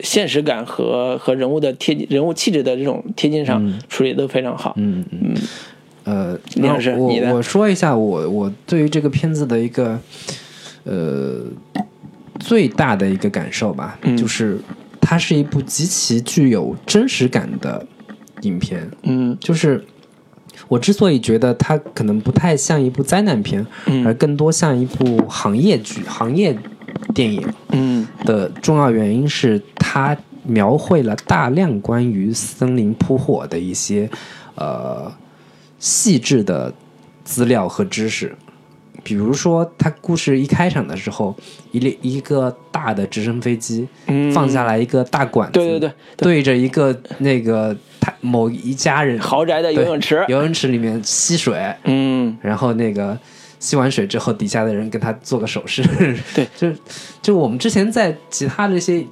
现实感和和人物的贴近人物气质的这种贴近上处理得都非常好。嗯嗯。呃，李老师然后我我说一下我我对于这个片子的一个呃最大的一个感受吧，嗯。就是它是一部极其具有真实感的影片。嗯。就是我之所以觉得它可能不太像一部灾难片，嗯。而更多像一部行业剧、行业电影嗯。的重要原因是它描绘了大量关于森林扑火的一些呃细致的资料和知识。比如说，他故事一开场的时候，一列一个大的直升飞机嗯，放下来一个大管子，对对对，对。着一个那个他某一家人豪宅的游泳池，游泳池里面吸水，嗯。然后那个吸完水之后，底下的人跟他做个手势。(laughs) 对，(laughs) 就就我们之前在其他这些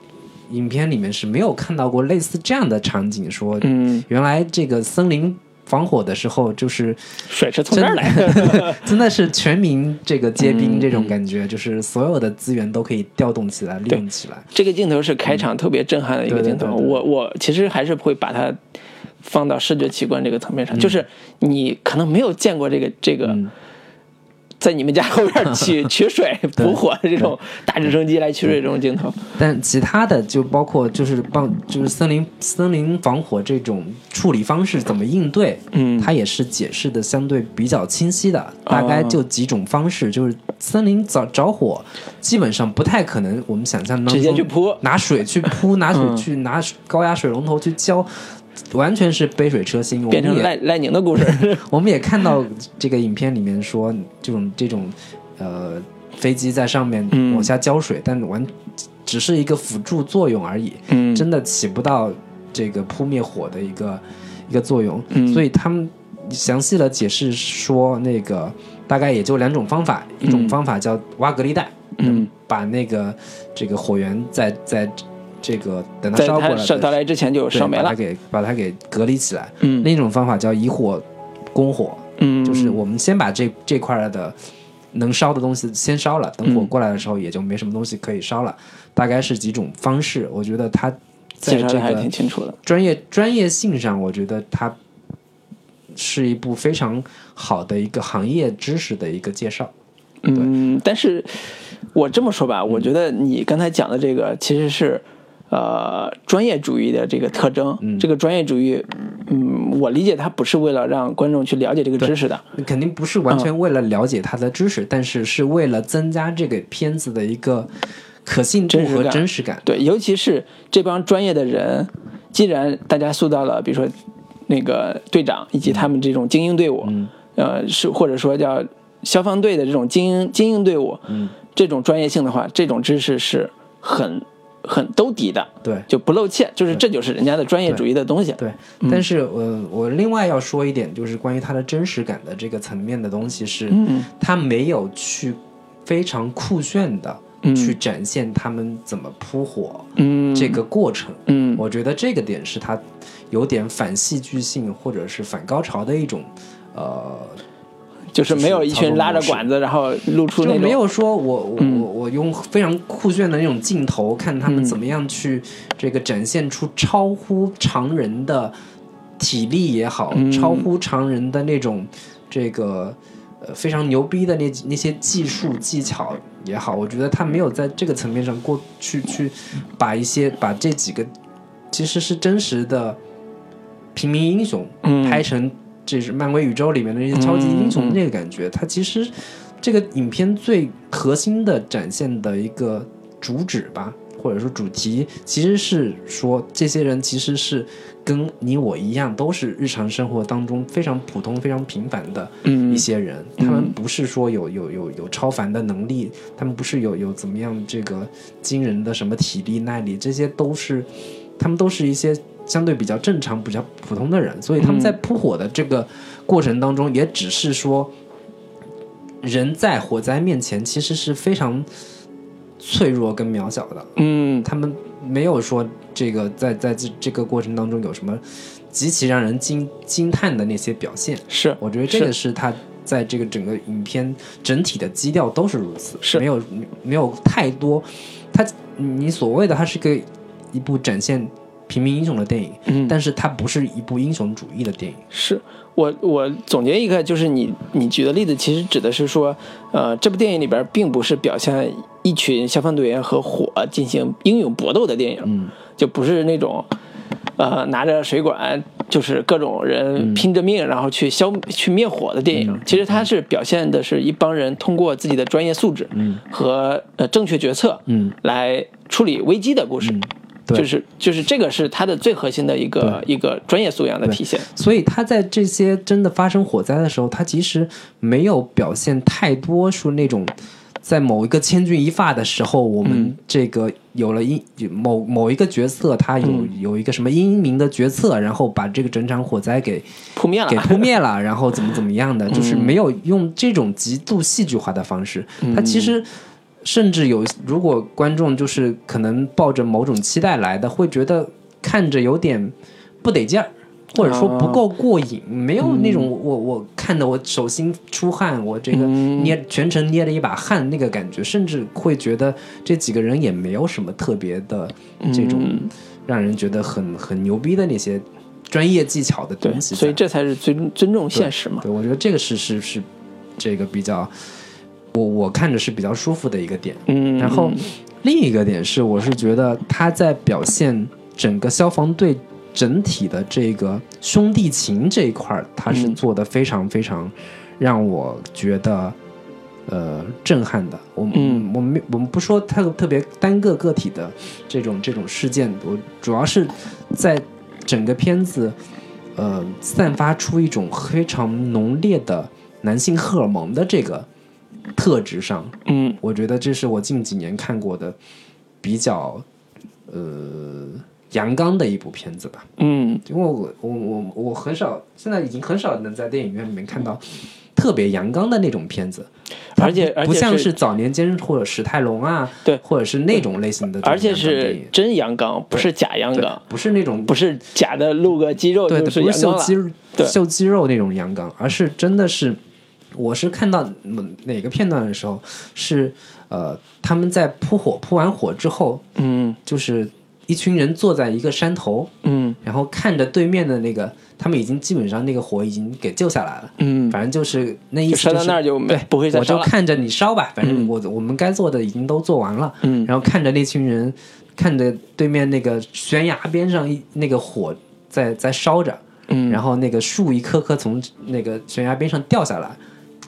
影片里面是没有看到过类似这样的场景，说嗯，原来这个森林防火的时候，就是水是从这儿来的。真的 (laughs) 是全民这个皆兵嗯这种感觉，就是所有的资源都可以调动起来、利用起来。这个镜头是开场特别震撼的一个镜头，对对对对我我其实还是会把它放到视觉奇观这个层面上，就是你可能没有见过这个这个。嗯在你们家后边取 (laughs) 取水补火的这种大直升机来取水这种镜头，但其他的就包括就是帮就是森林森林防火这种处理方式怎么应对，嗯它也是解释的相对比较清晰的，大概就几种方式，就是森林着着火，基本上不太可能我们想象当中直接去扑拿水去扑，拿水嗯去拿高压水龙头去浇。完全是杯水车薪。变成赖赖宁的故事。(laughs) 我们也看到这个影片里面说，这种这种呃飞机在上面嗯往下浇水，但完只是一个辅助作用而已，嗯真的起不到这个扑灭火的一个一个作用。嗯所以他们详细的解释说，那个大概也就两种方法，一种嗯方法叫挖隔离带，嗯，把那个这个火源在在这个等它烧过来的它烧到来之前就烧没了。把它给把它给隔离起来。嗯另一种方法叫以火攻火，嗯，就是我们先把这这块的能烧的东西先烧了，等火嗯过来的时候也就没什么东西可以烧了。大概是几种方式，我觉得它在这还个挺清楚的。专业专业性上，我觉得它是一部非常好的一个行业知识的一个介绍。嗯，但是我这么说吧，我觉得你刚才讲的这个其实是呃专业主义的这个特征。这个专业主义，嗯，我理解它不是为了让观众去了解这个知识的。肯定不是完全为了了解它的知识，但是是为了增加这个片子的一个可信度和真实感。对，尤其是这帮专业的人，既然大家塑造了，比如说那个队长以及他们这种精英队伍，嗯呃，是或者说叫消防队的这种精英精英队伍，嗯，这种专业性的话，这种知识是很很兜底的，对。就不露怯，就是这就是人家的专业主义的东西。对，但是呃，我另外要说一点，就是关于它的真实感的这个层面的东西是，嗯。它没有去非常酷炫的嗯。去展现他们怎么扑火嗯，这个过程。嗯。我觉得这个点是它有点反戏剧性或者是反高潮的一种，呃，就是没有一群拉着管子，然后露出那种就没有说我我嗯。我我用非常酷炫的那种镜头看他们嗯。怎么样去这个展现出超乎常人的体力也好，嗯。超乎常人的那种这个呃非常牛逼的那那些技术技巧也好，我觉得他没有在这个层面上过去去把一些把这几个其实是真实的平民英雄嗯。拍成这是漫威宇宙里面的那些超级英雄那个感觉，它其实这个影片最核心的展现的一个主旨吧，或者说主题，其实是说这些人其实是跟你我一样，都是日常生活当中非常普通、非常平凡的嗯一些人，他们不是说有有有有超凡的能力，他们不是有有怎么样这个惊人的什么体力耐力，这些都是他们都是一些相对比较正常、比较普通的人，所以他们在扑火的这个过程当中，也只是说人在火灾面前其实是非常脆弱跟渺小的，嗯他们没有说这个在在这这个过程当中有什么极其让人惊惊叹的那些表现。是，我觉得这个是他在这个整个影片整体的基调都是如此，是没有没有太多。他你所谓的它是个一部展现平民英雄的电影，嗯但是它不是一部英雄主义的电影。是我我总结一个，就是你你举的例子，其实指的是说，呃，这部电影里边并不是表现一群消防队员和火进行英勇搏斗的电影，嗯就不是那种，呃，拿着水管就是各种人拼着命，然后去消去灭火的电影。其实它是表现的是一帮人通过自己的专业素质嗯和呃正确决策，嗯来处理危机的故事。对。就是就是这个是他的最核心的一个一个专业素养的体现。所以他在这些真的发生火灾的时候，他其实没有表现太多说那种。在某一个千钧一发的时候，我们这个有了一某某一个角色，他有、有一个什么英明的决策，然后把这个整场火灾给扑灭了。给扑灭了，(laughs) 然后怎么怎么样的，就是没有用这种极度戏剧化的方式。他其实甚至有，如果观众就是可能抱着某种期待来的，会觉得看着有点不得劲儿。或者说不够过瘾，没有那种我我看的我手心出汗，我这个捏全程捏了一把汗那个感觉，甚至会觉得这几个人也没有什么特别的这种让人觉得很很牛逼的那些专业技巧的，东西。所以这才是尊尊重现实嘛。对，我觉得这个是是是这个比较，我我看着是比较舒服的一个点。嗯，然后另一个点是，我是觉得他在表现整个消防队整体的这个兄弟情这一块儿，他是嗯做的非常非常让我觉得。呃，震撼的，我们、嗯我们我们不说特特别单个个体的这种这种事件，我主要是在整个片子，呃，散发出一种非常浓烈的男性荷尔蒙的这个特质上，嗯。我觉得这是我近几年看过的比较呃阳刚的一部片子吧。嗯。因为我我我我很少，现在已经很少能在电影院里面看到特别阳刚的那种片子，而且不像是是早年间或者史泰龙啊，对。或者是那种类型的而且是真阳刚，不是假阳刚，不是那种不是假的露个肌肉对不是。秀肌秀肌肉那种阳刚，而是真的是，我是看到嗯哪个片段的时候是呃他们在扑火扑完火之后，嗯。就是一群人坐在一个山头，嗯。然后看着对面的那个，他们已经基本上那个火已经给救下来了。嗯，反正就是那意就思就是烧到那儿就没不会再我烧了。就看着你烧吧，反正我、我们该做的已经都做完了。嗯。然后看着那群人，看着对面那个悬崖边上一那个火在在烧着，嗯，然后那个树一棵棵从那个悬崖边上掉下来，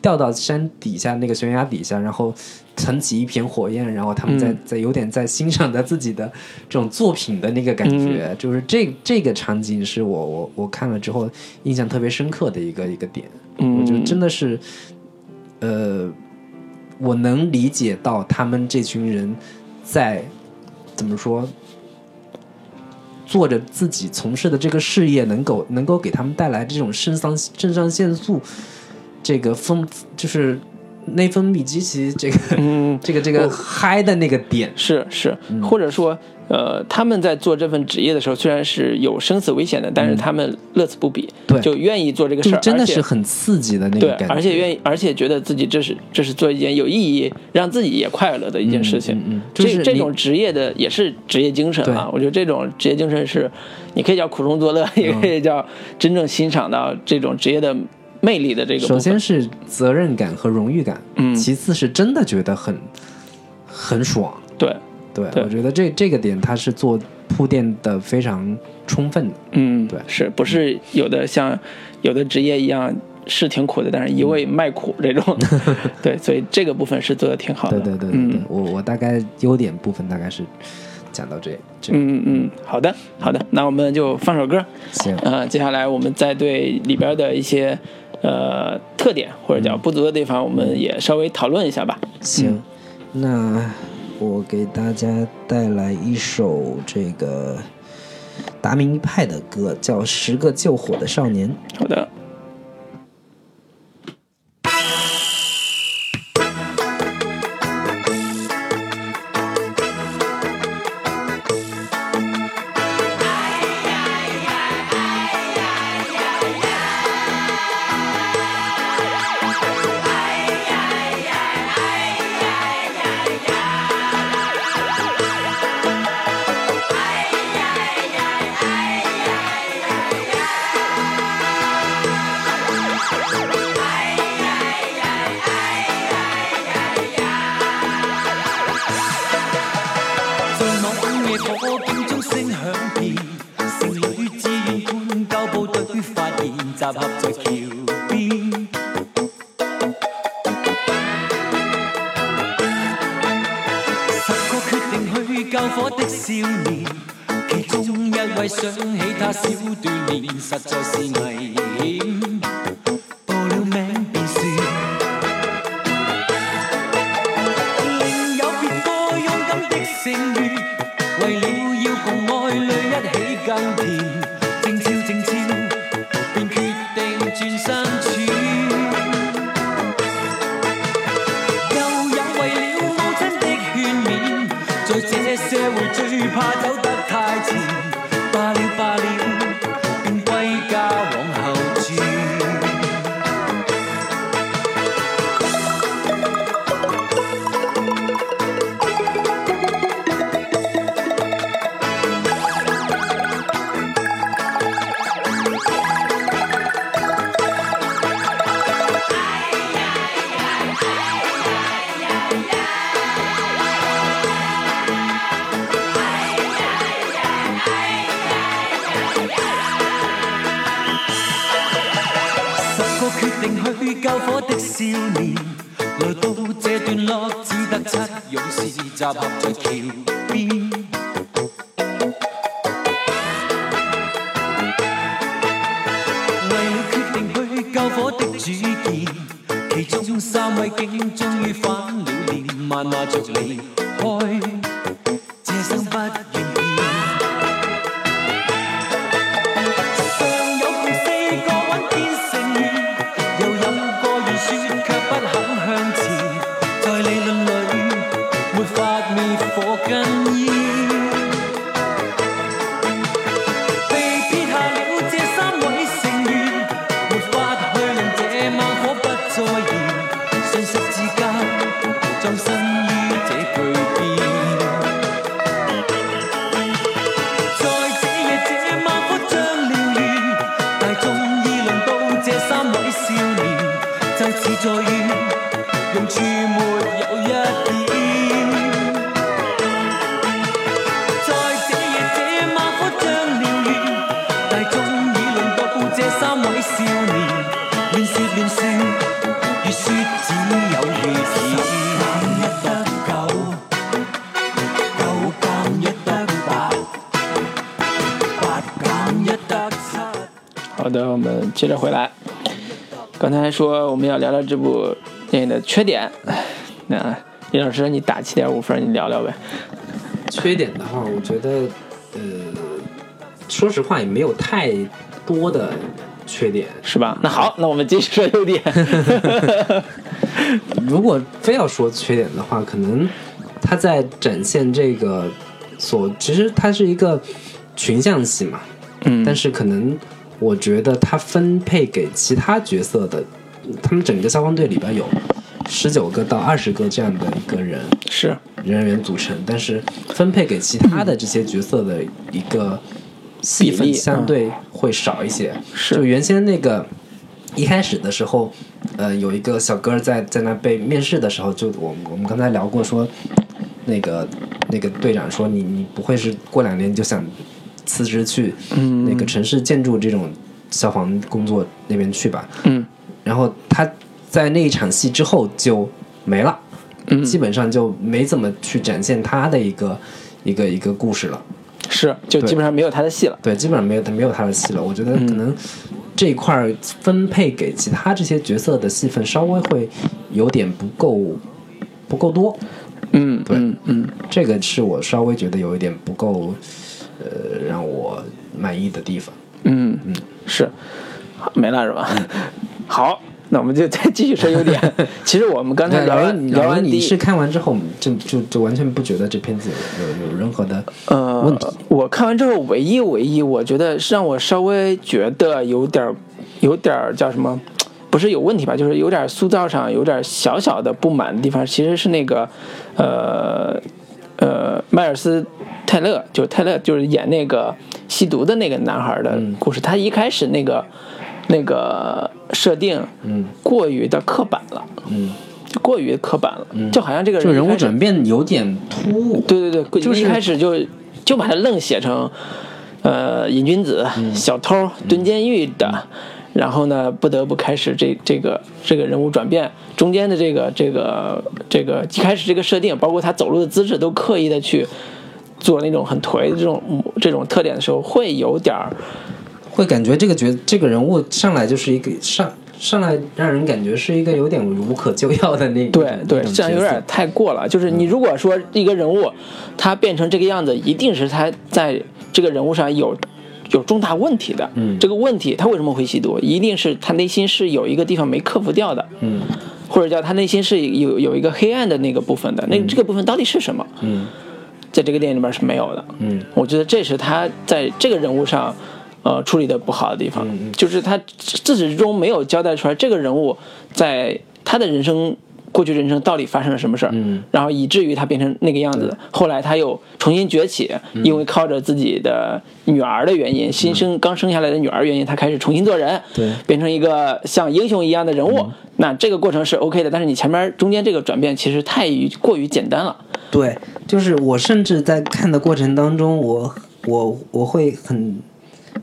掉到山底下那个悬崖底下，然后腾起一片火焰，然后他们在、嗯在有点在欣赏着自己的这种作品的那个感觉，就是这这个场景是我我我看了之后印象特别深刻的一个一个点，嗯我觉得真的是，呃，我能理解到他们这群人在怎么说。做着自己从事的这个事业，能够能够给他们带来这种肾上肾上腺素，这个分就是内分泌极其这个、嗯 (laughs) 这个这个嗨的那个点，是是，嗯。或者说，呃，他们在做这份职业的时候，虽然是有生死危险的，但是他们乐此不疲，嗯对。就愿意做这个事儿，真的是很刺激的那对个，感觉，而且愿意，而且觉得自己这是这是做一件有意义、让自己也快乐的一件事情。嗯嗯就是这这种职业的也是职业精神啊，我觉得这种职业精神是，你可以叫苦中作乐，也可以叫真正欣赏到这种职业的魅力的这个。首先是责任感和荣誉感，嗯其次是真的觉得很很爽。对，对，对我觉得这这个点他是做铺垫的非常充分的。嗯，对是不是有的像有的职业一样是挺苦的，但是一味卖苦这种，(laughs) 对，所以这个部分是做的挺好的。对对对对对，嗯我我大概优点部分大概是讲到这这。嗯嗯嗯，好的好的，那我们就放首歌，行，呃，接下来我们再对里边的一些呃特点或者叫不足的地方，我们也稍微讨论一下吧。行，那我给大家带来一首这个达明一派的歌，叫《十个救火的少年》。好的，集合在橋邊。十个决定去救火的少年，其中一位想起他小断面，实在是危险，万景终于反了脸，慢慢着离开，这生不愿。接着回来，刚才说我们要聊聊这部电影的缺点，那李老师你打七点五分，你聊聊呗。缺点的话，我觉得，呃，说实话也没有太多的缺点。是吧？那好，那我们继续说优点。(laughs) 如果非要说缺点的话，可能他在展现这个所，其实它是一个群像戏嘛，嗯，但是可能我觉得他分配给其他角色的，他们整个消防队里边有十九个到二十个这样的一个人是，人员组成，但是分配给其他的这些角色的一个戏份相对会少一些。是就原先那个一开始的时候，呃，有一个小哥在在那被面试的时候，就我們我们刚才聊过说，那个那个队长说你你不会是过两年就想辭職去那个城市建筑这种消防工作那边去吧？嗯然后他在那一场戏之后就没了。嗯，基本上就没怎么去展现他的一个一个一个故事了。是，就基本上没有他的戏了。对，基本上没有他没有他的戏了。我觉得可能这一塊兒分配给其他这些角色的戏份稍微会有点不够不够多，嗯，对嗯嗯，這個是我稍微觉得有一点不夠，呃，让我满意的地方。嗯嗯，是，没了是吧？(laughs) 好，那我们就再继续说优点。(laughs) 其实我们刚才聊完聊完你是看完之后就就就完全不觉得这片子有有有任何的問題呃，我看完之后，唯一唯一，我觉得是让我稍微觉得有點兒有點兒叫什么，不是有问题吧，就是有点塑造上有点小小的不满的地方，其实是那个，呃呃，迈尔斯泰勒，就是泰勒，就是演那个吸毒的那个男孩的故事，他一开始那个那个设定，嗯过于的刻板了，嗯，过于刻板了，就好像這個就人物人一開始轉變有点突兀。对对对，就是一开始就就把他愣写成，呃，瘾君子、小偷、蹲监狱的，然后呢，不得不开始这这个这个人物转变，中间的这个这个这个一开始这个设定，包括他走路的姿势，都刻意的去做那种很颓的这种这种特点的时候，会有点儿，会感觉这个角这个人物上来就是一个上上来让人感觉是一个有点无可救药的那對對，那種這樣有点太过了。就是你如果说一个人物他变成这个样子，一定是他在这个人物上有有重大问题的。嗯这个问题他为什么会吸毒？一定是他内心是有一个地方没克服掉的，嗯或者叫他内心是有有一个黑暗的那个部分的。那这个部分到底是什么？嗯在这个电影里面是没有的。嗯我觉得这是他在这个人物上，呃，处理的不好的地方，嗯就是他自始至终没有交代出来这个人物在他的人生過去人生到底发生了什么事儿，嗯然后以至于他变成那个样子。后来他又重新崛起，嗯因为靠着自己的女儿的原因，新生刚生下来的女儿原因，他开始重新做人，对，变成一个像英雄一样的人物。那这个过程是 OK 的，但是你前面中间这个转变其实太於過於簡單了。对，就是我甚至在看的过程当中，我我我会很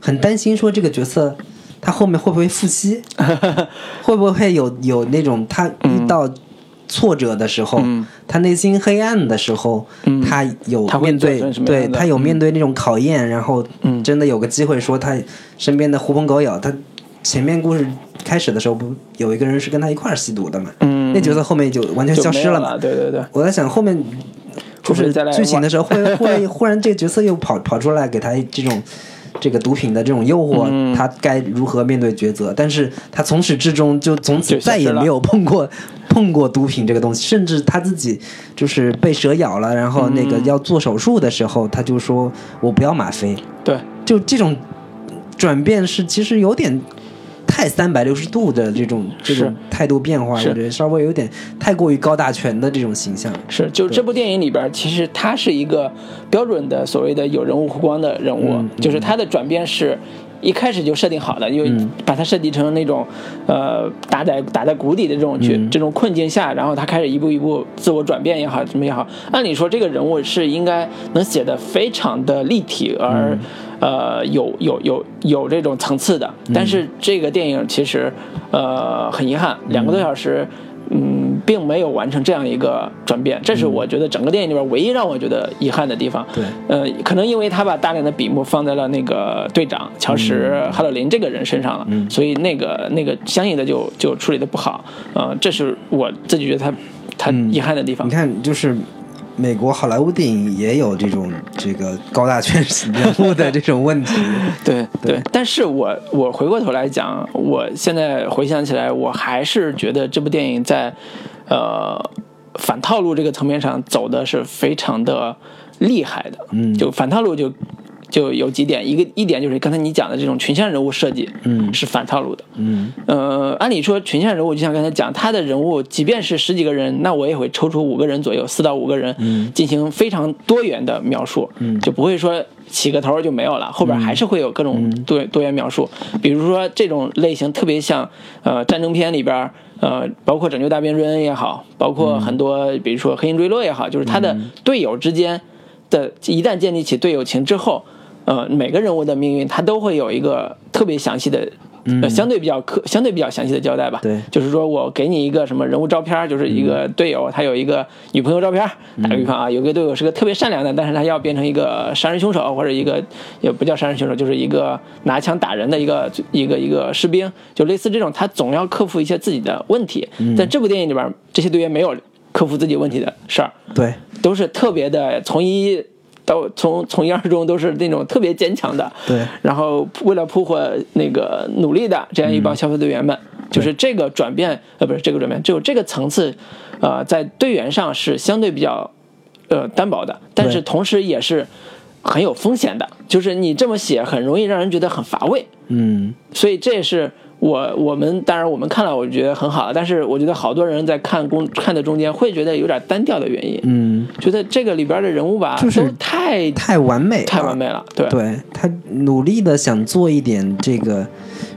很担心说这个角色他后面会不会复吸，(laughs) 会不会有有那种他遇到挫折的时候，嗯。他内心黑暗的时候，嗯。他有他面對做成什麼樣對的？他有面对那种考验，然后嗯。真的有个机会说他身边的狐朋狗友，他前面故事开始的时候不有一个人是跟他一块儿吸毒的嘛？嗯。那角色后面就完全消失了嘛。了，对对对，我在想后面就是剧情的时候，会会忽然这个角色又跑跑出来给他这种这个毒品的这种诱惑，嗯他该如何面对抉择？但是他从始至终就从此再也没有碰过碰过毒品这个东西，甚至他自己就是被蛇咬了，然后那个嗯要做手术的时候，他就说我不要吗啡，对，就这种转变是其实有点。太三百六十度的这种这种态度变化，我是觉得稍微有点太过于高大全的这种形象。是，就这部电影里边，其实他是一个标准的所谓的有人物弧光的人物，嗯就是他的转变是。一开始就设定好的，因为嗯。把它设计成那种，呃，打在打在谷底的这种局、嗯这种困境下，然后他开始一步一步自我转变也好，什么也好，按理说这个人物是应该能写的非常的立体，而、嗯呃有有有有这种层次的。但是这个电影其实呃很遗憾，两个多小时。嗯，并没有完成这样一个转变，这是我觉得整个电影里边唯一让我觉得遗憾的地方。对呃，可能因为他把大量的笔墨放在了那个队长乔什·哈洛林这个人身上了，嗯所以那个那个相应的就就处理的不好。呃，这是我自己觉得他他遗憾的地方。你看，就是美国好莱坞电影也有这种这个高大全人物的这种问题。(laughs) 对对但是我我回过头来讲，我现在回想起来，我还是觉得这部电影在呃反套路这个层面上走的是非常的厉害的。嗯就反套路就就有几点，一个一点就是刚才你讲的这种群像人物设计，嗯。是反套路的。嗯。呃，按理说群像人物就像刚才讲，他的人物即便是十几个人，那我也会抽出五个人左右，四到五个人，嗯。进行非常多元的描述，嗯。就不会说起个头就没有了，后边还是会有各种多多元描述。比如说这种类型特别像呃战争片里边。呃，包括《拯救大兵瑞恩》也好，包括很多，比如说《黑鹰坠落》也好，就是他的队友之间的，一旦建立起队友情之后，呃，每个人物的命运他都会有一个特别详细的，呃，相对比较可相对比较详细的交代吧。对就是说我给你一个什么人物照片，就是一个队友，他有一个女朋友照片。打个比方啊，有个队友是个特别善良的，但是他要变成一个杀人凶手，或者一个也不叫杀人凶手，就是一个拿枪打人的一个一个一个士兵，就类似这种，他总要克服一些自己的问题。在这部电影里边，这些队员没有克服自己问题的事儿，对，都是特别的从一到从从一而终都是那种特别坚强的，对。然后为了扑火那个努力的这样一帮消费队员们，就是这个转变，呃，不是这个转变，只有这个层次，呃，在队员上是相对比较呃单薄的，但是同时也是很有风险的，就是你这么写很容易让人觉得很乏味，嗯。所以这也是我我们当然我们看了我觉得很好，但是我觉得好多人在看公看的中间会觉得有点单调的原因，嗯，觉得这个里边的人物吧，就是太太完美，太完美了，对。对他努力的想做一点这个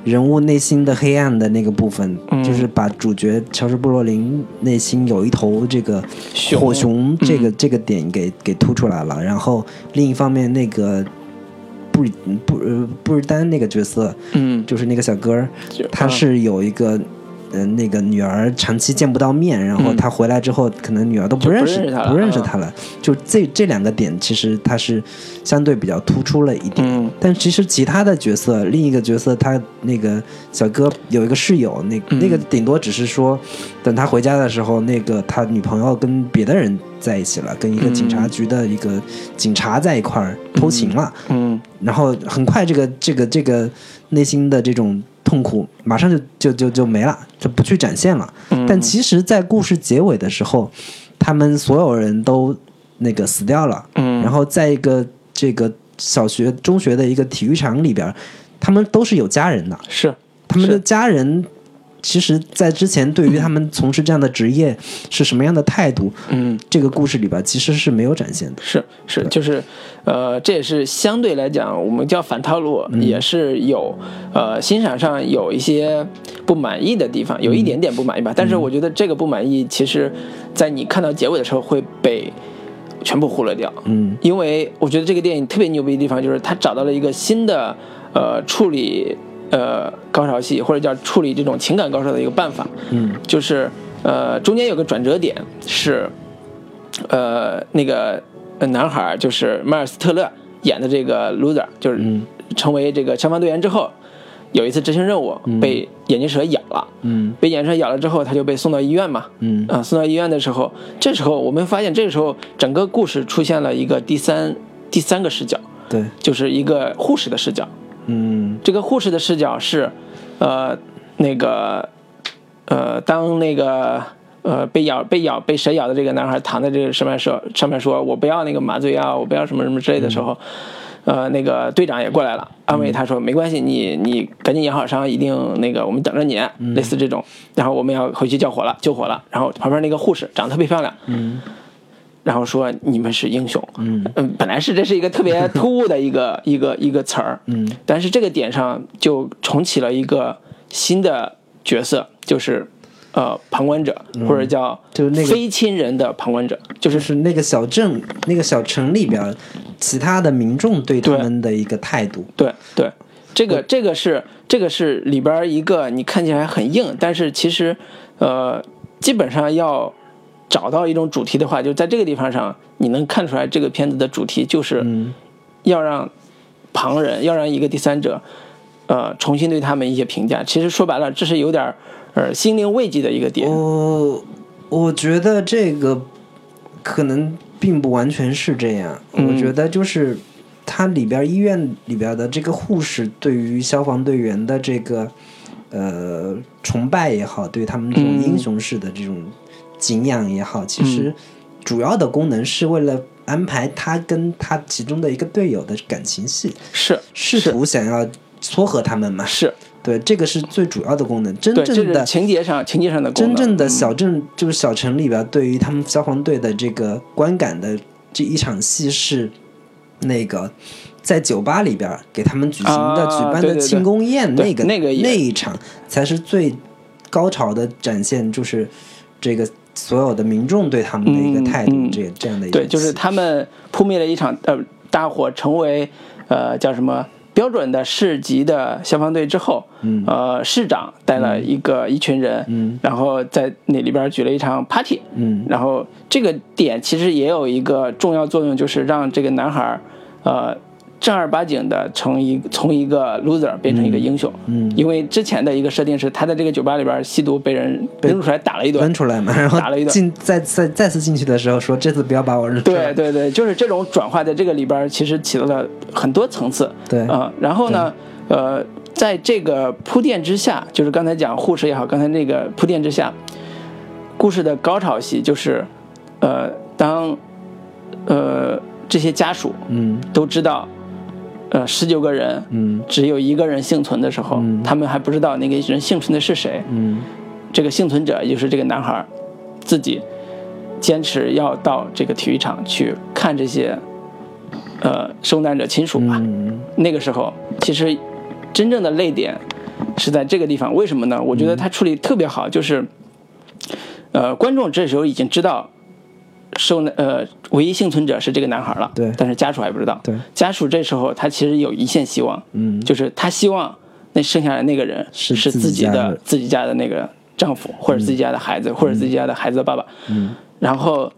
人物内心的黑暗的那个部分，嗯。就是把主角乔治·布洛林内心有一头这个熊。火熊这嗯。个、这个点给给突出来了。然后另一方面，那个布里布呃布尔丹那个角色，嗯，就是那个小哥，他嗯。是有一个。嗯，那个女儿长期见不到面，然后嗯。他回来之后，可能女儿都不认识，他了不认识嗯。他了。就这这两个点，其实他是相对比较突出了一点。嗯。但其实其他的角色，另一个角色他那个小哥有一个室友，那、嗯。那个顶多只是说，等他回家的时候，那个他女朋友跟别的人在一起了，跟一个警察局的一个警察在一块儿偷情了，嗯然后很快这个这个这个内心的这种痛苦马上就就就就没了，就不去展现了。嗯，但其实，在故事结尾的时候，他们所有人都那个死掉了，嗯，然后在一个这个小学、中学的一个体育场里边，他们都是有家人的。是他们的家人，其实，在之前对于他们从事这样的职业是什么样的态度，嗯这个故事里边其实是没有展现的。是是就是呃，这也是相对来讲，我们叫反套路，嗯也是有呃欣赏上有一些不满意的地方，有一点点不满意吧。但是我觉得这个不满意，其实在你看到结尾的时候会被全部忽略掉。嗯因为我觉得这个电影特别牛逼的地方，就是他找到了一个新的呃处理呃高潮戏或者叫处理这种情感高潮的一个办法，嗯就是呃中间有个转折点是，呃那个呃男孩儿就是迈尔斯特勒演的这个 loser，就是嗯成为这个消防队员之后，有一次执行任务被眼镜蛇咬了，嗯被眼镜蛇咬了之后，他就被送到医院嘛。嗯啊，送到医院的时候，这时候我们发现，这个时候整个故事出现了一个第三第三个视角，对，就是一个护士的视角。嗯。这个护士的视角是，呃，那个，呃，当那个呃被咬被咬被蛇咬的这个男孩躺在这个上面说上面说我不要那个麻醉药，我不要什么什么之类的时候，呃，那个队长也过来了，安慰他说没关系，你你赶紧养好伤，一定那个我们等着你，类似这种。然后我们要回去叫火了，救火了。然后旁边那个护士长得特别漂亮，嗯然后说你们是英雄，嗯。本来是这是一个特别 (laughs) 突兀的一个一个一个词儿，嗯。但是这个点上就重启了一个新的角色，就是呃旁观者，或者叫嗯就是那个非亲人的旁观者，就就是是那个小镇、那个小城里边，其他的民众对他们的一个态度。对对，这个这个是这个是里边一个你看起来很硬，但是其实呃基本上要找到一种主题的话，就在这个地方上，你能看出来这个片子的主题就是嗯要让旁人，要让一个第三者，呃，重新对他们一些评价。其实说白了，这是有点儿呃心灵慰藉的一个点。我我觉得这个可能并不完全是这样。嗯我觉得就是它里边医院里边的这个护士对于消防队员的这个呃崇拜也好，对他们这种嗯英雄式的这种敬仰也好，其实主要的功能是为了安排他跟他其中的一个队友的感情戏，是试图想要撮合他们嘛。是，对，这个是最主要的功能。真正的情节上情节上的真正的嗯。小镇就是小城里边，对于他们消防队的这个观感的这一场戏是那个在酒吧里边给他们举行的、啊举办的庆功宴，那个那个那一场才是最高潮的展现，就是这个所有的民众对他们的一个嗯态度，嗯。这这样的一个对，就是他们扑灭了一场呃大火，成为呃叫什么标准的市级的消防队之后，嗯。呃市长带了一个、一群人，嗯。然后在那里边举了一场 party，嗯。然后这个点其实也有一个重要作用，就是让这个男孩儿，呃，正儿八经的从一从一个 loser 变成一个英雄。嗯因为之前的一个设定是他在这个酒吧里边吸毒被人扔出来打了一顿扔，出来嘛，然后打了一顿进再再再次进去的时候说这次不要把我扔出来。对对对，就是这种转化在这个里边其实起到了很多层次。对啊、然后呢，呃，在这个铺垫之下，就是刚才讲护士也好，刚才那个铺垫之下，故事的高潮戏就是，呃，当呃这些家属嗯都知道，呃，十九个人嗯只有一个人幸存的时候，嗯他们还不知道那个人幸存的是谁。嗯这个幸存者，也就是这个男孩，自己坚持要到这个体育场去看这些呃受难者亲属吧。嗯那个时候，其实真正的泪点是在这个地方。为什么呢？我觉得他处理特别好，就是呃，观众这时候已经知道受难呃唯一幸存者是这个男孩了，对但是家属还不知道。对，家属这时候他其实有一线希望，嗯就是他希望那剩下的那个人是是自己的自己家的那个丈夫，或者自己家的孩子，或者自己家的孩子的爸爸。嗯然后，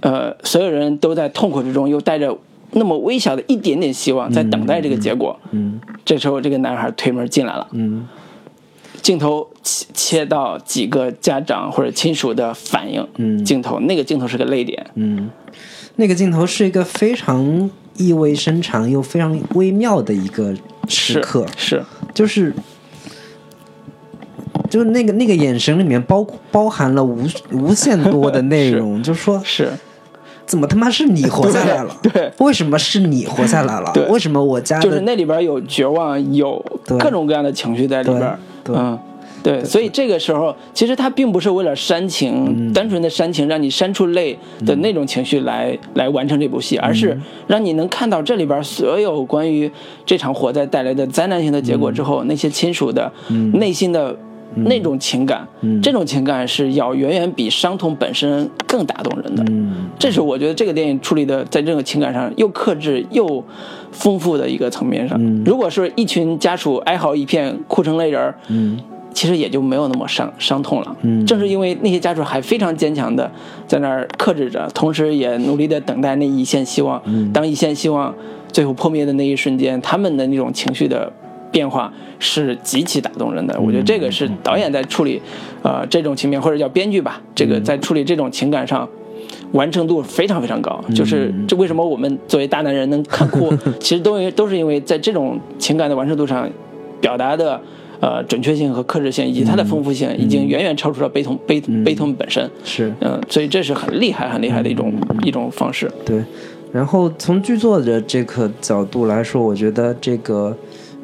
呃，所有人都在痛苦之中，又带着那么微小的一点点希望，在等待这个结果。嗯这时候，这个男孩推门进来了，嗯镜头切切到几个家长或者亲属的反应，嗯。镜头那个镜头是个泪点，嗯，那个镜头是一个非常意味深长又非常微妙的一个时刻，是，就是就是那个那个眼神里面包包含了无无限多的内容，(laughs) 就说是。怎么他妈是你活下来了？对 (laughs) 为什么是你活下来了？对。为什么我家就是那里边有绝望，有对。各种各样的情绪在里边，嗯。对，所以这个时候，其实他并不是为了煽情，嗯。单纯的煽情，让你煽出泪的那种情绪来、来完成这部戏，而嗯是让你能看到这里边所有关于这场火灾带来的灾难性的结果之后，那些亲属的内心的那种情感，嗯这种情感是要远远比伤痛本身更打动人的。嗯这是我觉得这个电影处理的在这个情感上又克制又丰富的一个层面上。嗯如果是一群家属哀嚎一片，哭成泪人儿，嗯其实也就没有那么伤伤痛了。嗯正是因为那些家属还非常坚强的在那儿克制着，同时也努力的等待那一线希望。嗯当一线希望最后破灭的那一瞬间，他们的那种情绪的变化是极其打动人的。我觉得这个是导演在处理，呃，这种情面或者叫编剧吧，这个在处理这种情感上。完成度非常非常高，就是这为什么我们作为大男人能看哭，(laughs) 其实都因都是因为在这种情感的完成度上，表达的呃准确性和克制性以及它的丰富性，已经远远超出了悲痛悲悲痛本身。是，嗯，所以这是很厉害很厉害的一种一种方式。对。然后从剧作的这个角度来说，我觉得这个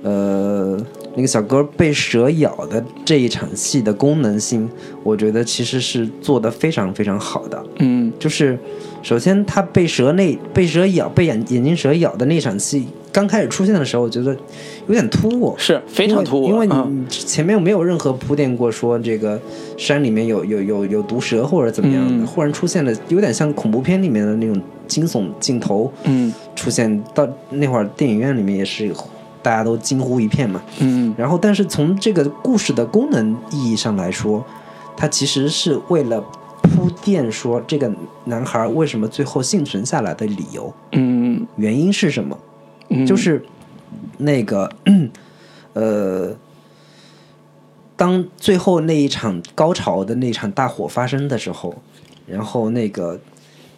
呃那个小哥被蛇咬的这一场戏的功能性，我觉得其实是做的非常非常好的。嗯，就是首先他被蛇那被蛇咬被眼眼镜蛇咬的那场戏刚开始出现的时候，我觉得有点突兀，是非常突兀，因为你嗯。前面没有任何铺垫过说这个山里面有有有有毒蛇或者怎么样的，嗯。忽然出现了有点像恐怖片里面的那种惊悚镜头嗯。出现，到那会儿电影院里面也是大家都惊呼一片嘛。嗯然后，但是从这个故事的功能意义上来说，它其实是为了铺垫说这个男孩为什么最后幸存下来的理由，嗯原因是什么。嗯，就是那个 (clears throat) 呃，当最后那一场高潮的那场大火发生的时候，然后那个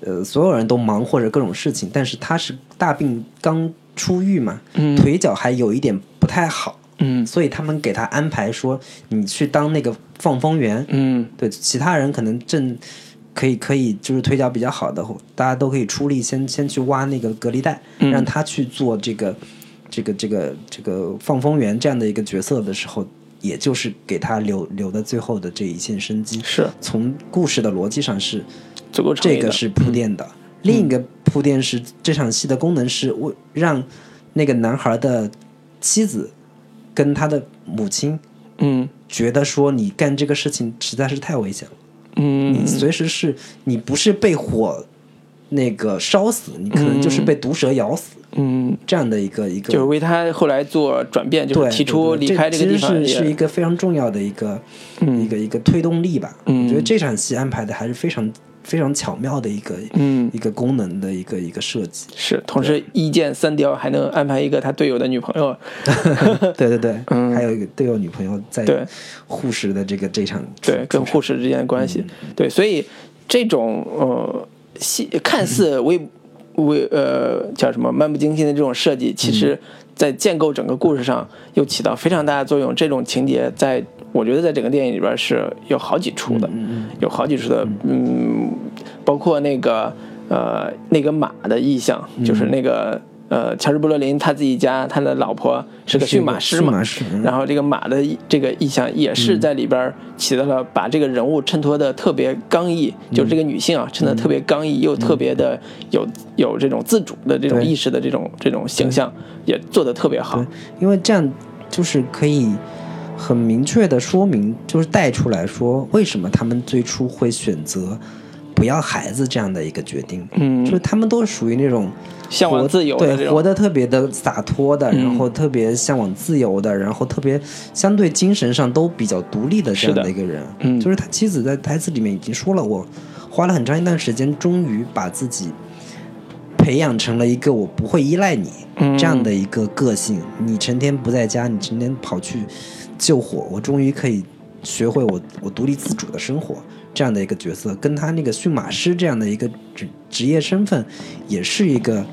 呃，所有人都忙或者各种事情，但是他是大病刚出狱嘛，嗯。腿脚还有一点不太好，嗯。所以他们给他安排说，你去当那个放风员，嗯。对，其他人可能正可以可以就是腿脚比较好的，大家都可以出力先先去挖那个隔离带，嗯。让他去做这个这个这个这个放风员这样的一个角色的时候，也就是给他留留的最后的这一线生机。是。从故事的逻辑上是这个是铺垫的，另一个铺垫是这场戏的功能是为让那个男孩的妻子跟他的母亲嗯觉得说你干这个事情实在是太危险了。嗯你随时是你不是被火那个烧死，你可能就是被毒蛇咬死、嗯，这样的一个一个。就是为他后来做转变，就对，是提出离开这个地方其实是是一，个非常重要的一个、嗯一个一个推动力吧。嗯我觉得这场戏安排的还是非常非常巧妙的一个、嗯。一个功能的一个一个设计。是，同时一箭三雕，还能安排一个他队友的女朋友，(laughs) 对对对，嗯。还有一个队友女朋友在对。护士的这个这场对，跟护士之间的关系，对，所以这种呃细看似微微呃叫什么漫不经心的这种设计，其实在建构整个故事上又起到非常大的作用。这种情节在我觉得在整个电影里边是有好几处的，有好几处的，嗯，包括那个呃那个马的意象，就是那个。呃，乔治·布洛林他自己家，他的老婆是个驯马师嘛，然后这个马的这个意象也是在里边起到了把这个人物衬托的特别刚毅，嗯。就是这个女性啊，衬得特别刚毅，又特别的有有这种自主的这种意识的这种这种形象，也做得特别好。，因为这样就是可以很明确的说明，就是带出来说为什么他们最初会选择不要孩子这样的一个决定。嗯就是他们都是属于那种活向往自由的对，活得特别的洒脱的，嗯然后特别向往自由的，然后特别相对精神上都比较独立的这样的的一个人。嗯就是他妻子在台词里面已经说了，我花了很长一段时间，终于把自己培养成了一个我不会依赖你嗯这样的一个个性。你成天不在家，你成天跑去救火，我终于可以学会我我独立自主的生活。这样的一个角色，跟他那个驯马师这样的一个职职业身份，也是一个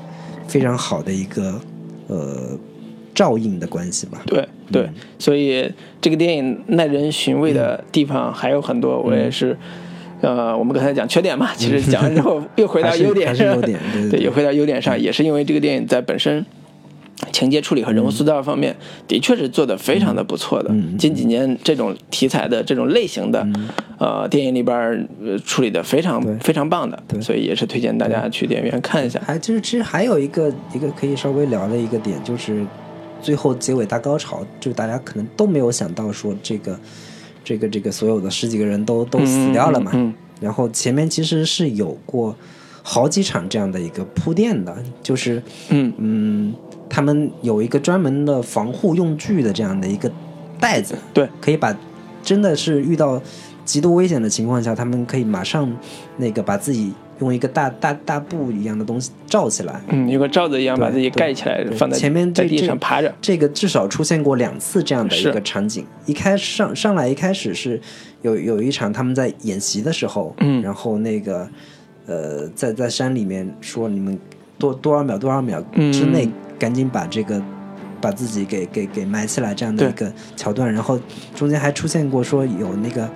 非常好的一个呃照应的关系吧。对对，所以这个电影耐人寻味的地方还有很多，我也是。呃，我们刚才讲缺点嘛，(laughs) 其实讲完之后 (laughs) 又回到优点上，对又回到优点上，也是因为这个电影在本身情节处理和人物塑造方面，的确是做的非常的不错的。嗯近几年这种题材的这种类型的，呃，电影里边呃处理的非常非常棒的，对所以也是推荐大家去电影院看一下。还就是其实还有一个一个可以稍微聊的一个点，就是最后结尾大高潮，就大家可能都没有想到说这个这个这个所有的十几个人都都死掉了嘛。然后前面其实是有过好几场这样的一个铺垫的，就是嗯嗯，他们有一个专门的防护用具的这样的一个袋子，对，可以把真的是遇到极度危险的情况下，他们可以马上那个把自己用一个大大大布一样的东西罩起来。嗯，有个罩子一样把自己盖起来，放在前面在地上爬着。这个至少出现过两次这样的一个场景。一开始上上来一开始是有有一场他们在演习的时候，嗯然后那个呃在在山里面说你们多多少秒多少秒之内嗯赶紧把这个。把自己给给给埋起来这样的一个桥段，然后中间还出现过说有那个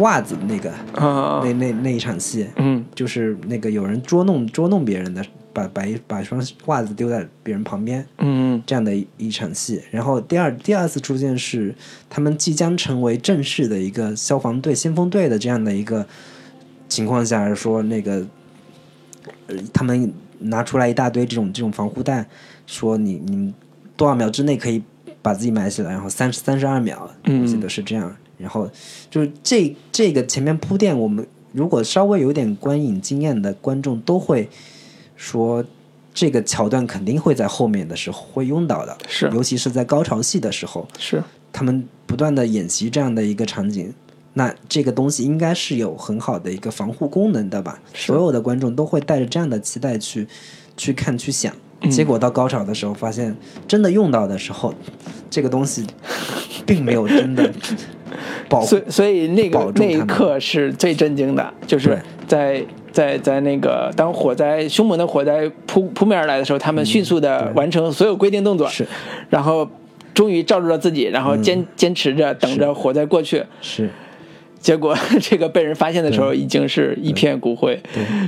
袜子那个、啊那，那那一场戏，嗯就是那个有人捉弄捉弄别人的，把把一把一双袜子丢在别人旁边，嗯这样的一一场戏。然后第二第二次出现是他们即将成为正式的一个消防队、先锋队的这样的一个情况下，说那个呃他们拿出来一大堆这种这种防护带，说你你多少秒之内可以把自己埋起来，然后三十三十二秒，嗯我记得是这样。然后就是这这个前面铺垫，我们如果稍微有点观影经验的观众都会说，这个桥段肯定会在后面的时候会用到的，是尤其是在高潮戏的时候，是他们不断的演习这样的一个场景，那这个东西应该是有很好的一个防护功能的吧？是所有的观众都会带着这样的期待去去看去想，嗯结果到高潮的时候，发现真的用到的时候，这个东西 (laughs) 并没有真的保护所以所以那个那一刻是最震惊的，就是在在在那个当火灾凶猛的火灾扑扑面而来的时候，他们迅速的完成所有规定动作，嗯是。然后终于罩住了自己，然后嗯。坚、坚持着等着火灾过去。是结果这个被人发现的时候，已经是一片骨灰。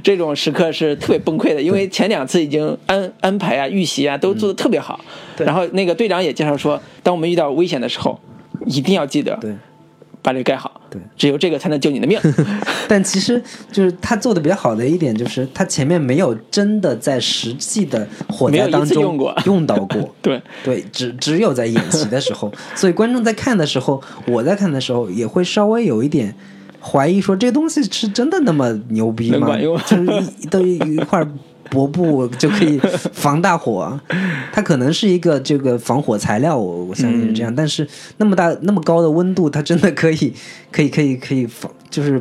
这种时刻是特别崩溃的，因为前两次已经安安排啊、预习啊都做的特别好。然后那个队长也介绍说，当我们遇到危险的时候，一定要记得对。把这个盖好。对，只有这个才能救你的命。(laughs) 但其实就是他做的比较好的一点，就是他前面没有真的在实际的火灾当中用过用到过。(laughs) 对，对，只只有在演习的时候，所以观众在看的时候，我在看的时候也会稍微有一点怀疑，说这东西是真的那么牛逼吗？就是一都一一块薄布就可以防大火，它可能是一个这个防火材料，我我相信是这嗯样。但是那么大那么高的温度，它真的可以可以可以可以防，就是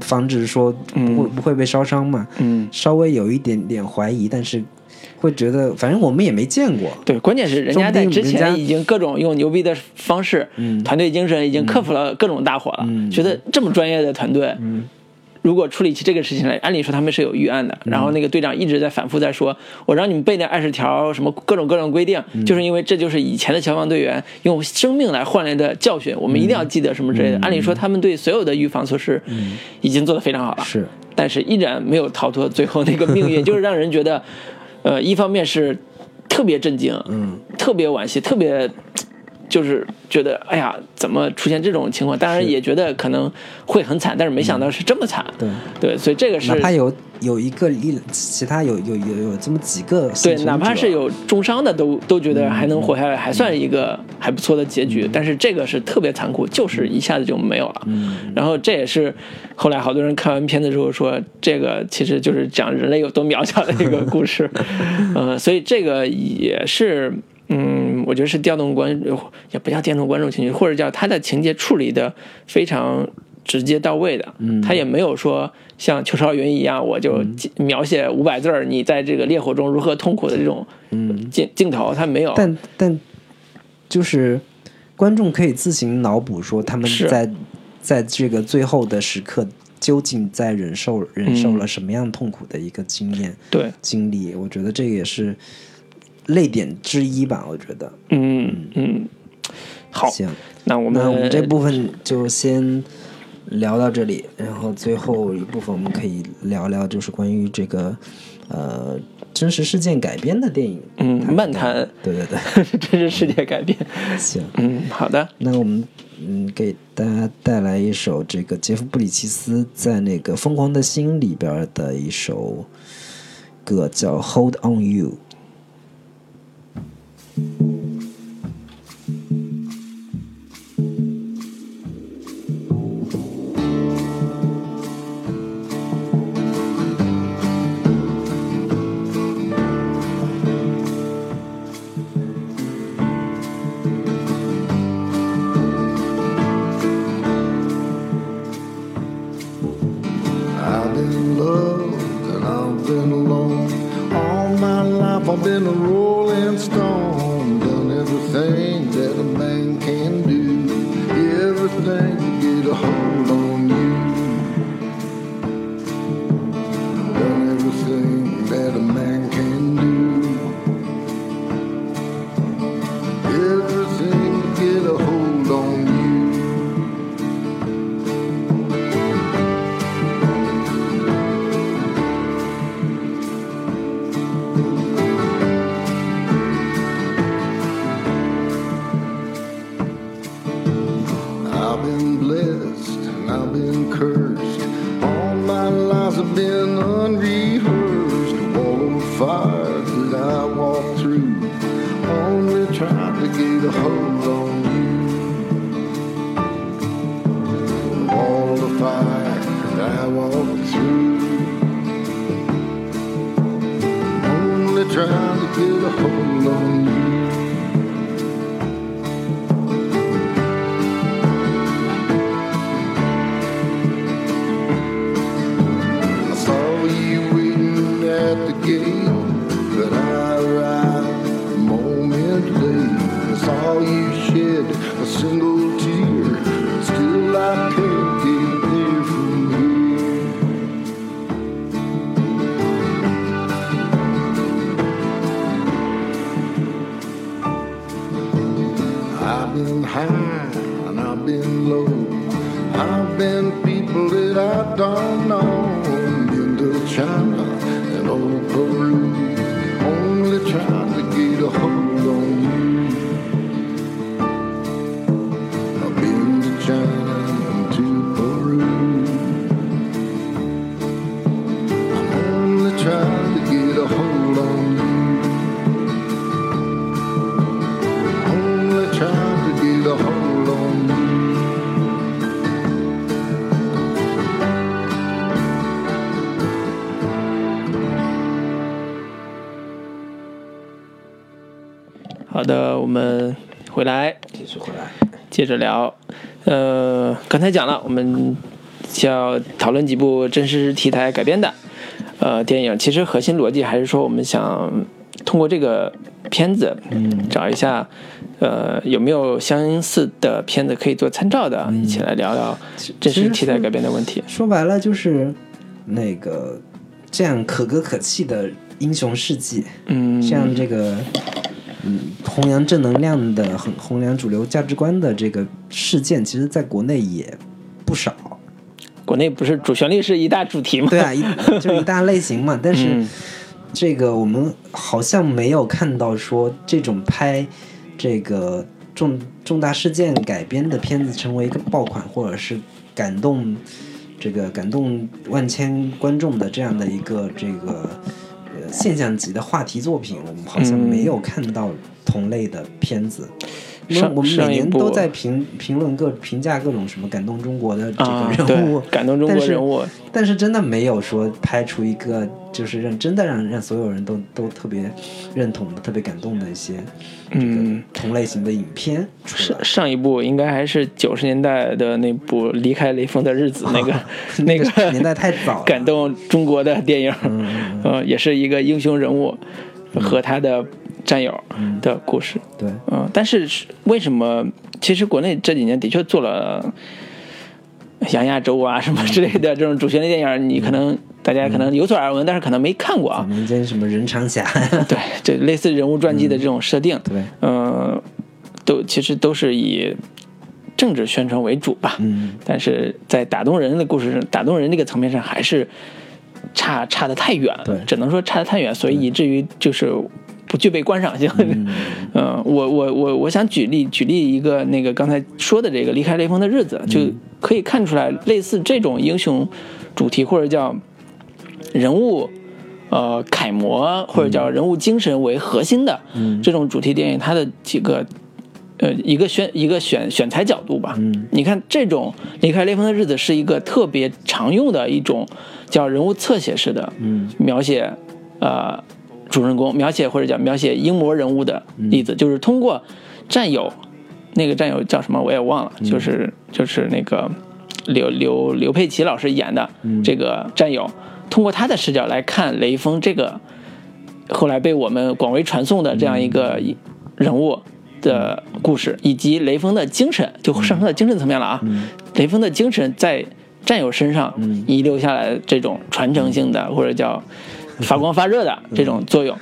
防止说不会、不会被烧伤嘛？嗯，稍微有一点点怀疑，但是会觉得，反正我们也没见过。对，关键是人家在之前已经各种用牛逼的方式，嗯团队精神已经克服了各种大火了。嗯觉得这么专业的团队，如果处理起这个事情来，按理说他们是有预案的。嗯然后那个队长一直在反复在说，我让你们背那二十条什么各种各种规定，嗯就是因为这就是以前的消防队员用生命来换来的教训，我们一定要记得什么之类的。按理说他们对所有的预防措施已经做得非常好了。是，但是依然没有逃脱最后那个命运，就是让人觉得，呃，一方面是特别震惊，嗯，特别惋惜，特别就是觉得，哎呀，怎么出现这种情况？当然也觉得可能会很惨，但是没想到是这么惨，对。对，所以这个是哪怕有有一个一其他有有有有这么几个对哪怕是有重伤的，都都觉得还能活下来，还算一个还不错的结局。但是这个是特别残酷，就是一下子就没有了。然后这也是后来好多人看完片子之后说，这个其实就是讲人类有多渺小的一个故事。嗯，所以这个也是。嗯，我觉得是调动观，也不叫调动观众情绪，或者叫他的情节处理的非常直接到位的。嗯。他也没有说像《邱少云》一样，我就描写五百字儿，你在这个烈火中如何痛苦的这种嗯，镜镜头，他没有。但但就是观众可以自行脑补说他们在在这个最后的时刻究竟在忍受忍受了什么样痛苦的一个经验、对，经历，我觉得这个也是泪点之一吧。我觉得嗯嗯，好，行，那我们那我们这部分就先聊到这里，然后最后一部分我们可以聊聊就是关于这个呃真实事件改编的电影。嗯漫谈，对对对，(laughs) 真实事件改编。行。嗯，好的，那我们嗯给大家带来一首这个杰夫布里奇斯在那个《疯狂的心》里边的一首歌，叫《Hold on You》。I've been alone all my life. I've been rolling. 好的，我们回来继续回来。接着聊。呃，刚才讲了，我们要讨论几部真实题材改编的呃电影。其实核心逻辑还是说，我们想通过这个片子，嗯，找一下呃有没有相似的片子可以做参照的，一起来聊聊真实题材改编的问题。说白了就是那个这样可歌可泣的英雄事迹，嗯，像这个嗯弘扬正能量的、弘弘扬主流价值观的这个事件，其实在国内也不少。国内不是主旋律是一大主题吗？对啊，一就一大类型嘛。(laughs) 但是嗯这个我们好像没有看到说这种拍这个重重大事件改编的片子成为一个爆款，或者是感动这个感动万千观众的这样的一个这个呃现象级的话题作品，我们好像没有看到同类的片子。上我们每年都在评评论各评价各种什么感动中国的这啊，个人物，对，感动中但是国人物，但是真的没有说拍出一个就是让真的让让所有人都都特别认同的、特别感动的一些嗯。同类型的影片上来。上一部应该还是九十年代的那部《离开雷锋的日子》那个 (laughs) 那个年代太早了 (laughs) 感动中国的电影，嗯呃，也是一个英雄人物和他的战友的故事，对，嗯，但是是为什么？其实国内这几年的确做了杨亚洲啊什么之类的这种主旋律电影，你可能大家可能有所耳闻，但是可能没看过啊。民间什么人长侠，(laughs) 对，这类似人物传记的这种设定，对，嗯，都其实都是以政治宣传为主吧。嗯，但是在打动人的故事上，打动人这个层面上，还是差差得太远了。对只能说差得太远，所以以至于就是不具备观赏性。嗯，(laughs) 我我我我想举例举例一个那个刚才说的这个离开雷锋的日子，就可以看出来，类似这种英雄主题或者叫人物。呃，楷模或者叫人物精神为核心的、这种主题电影，它的几个呃一个选一个选选材角度吧。嗯，你看这种离开雷锋的日子是一个特别常用的一种叫人物侧写式的嗯描写，呃，主人公描写或者叫描写英模人物的例子，就是通过战友，那个战友叫什么我也忘了，就是就是那个刘刘刘佩琦老师演的这个战友，通过他的视角来看雷锋这个后来被我们广为传颂的这样一个人物的故事，以及雷锋的精神，就上升到精神层面了啊。雷锋的精神在战友身上遗留下来这种传承性的或者叫发光发热的这种作用，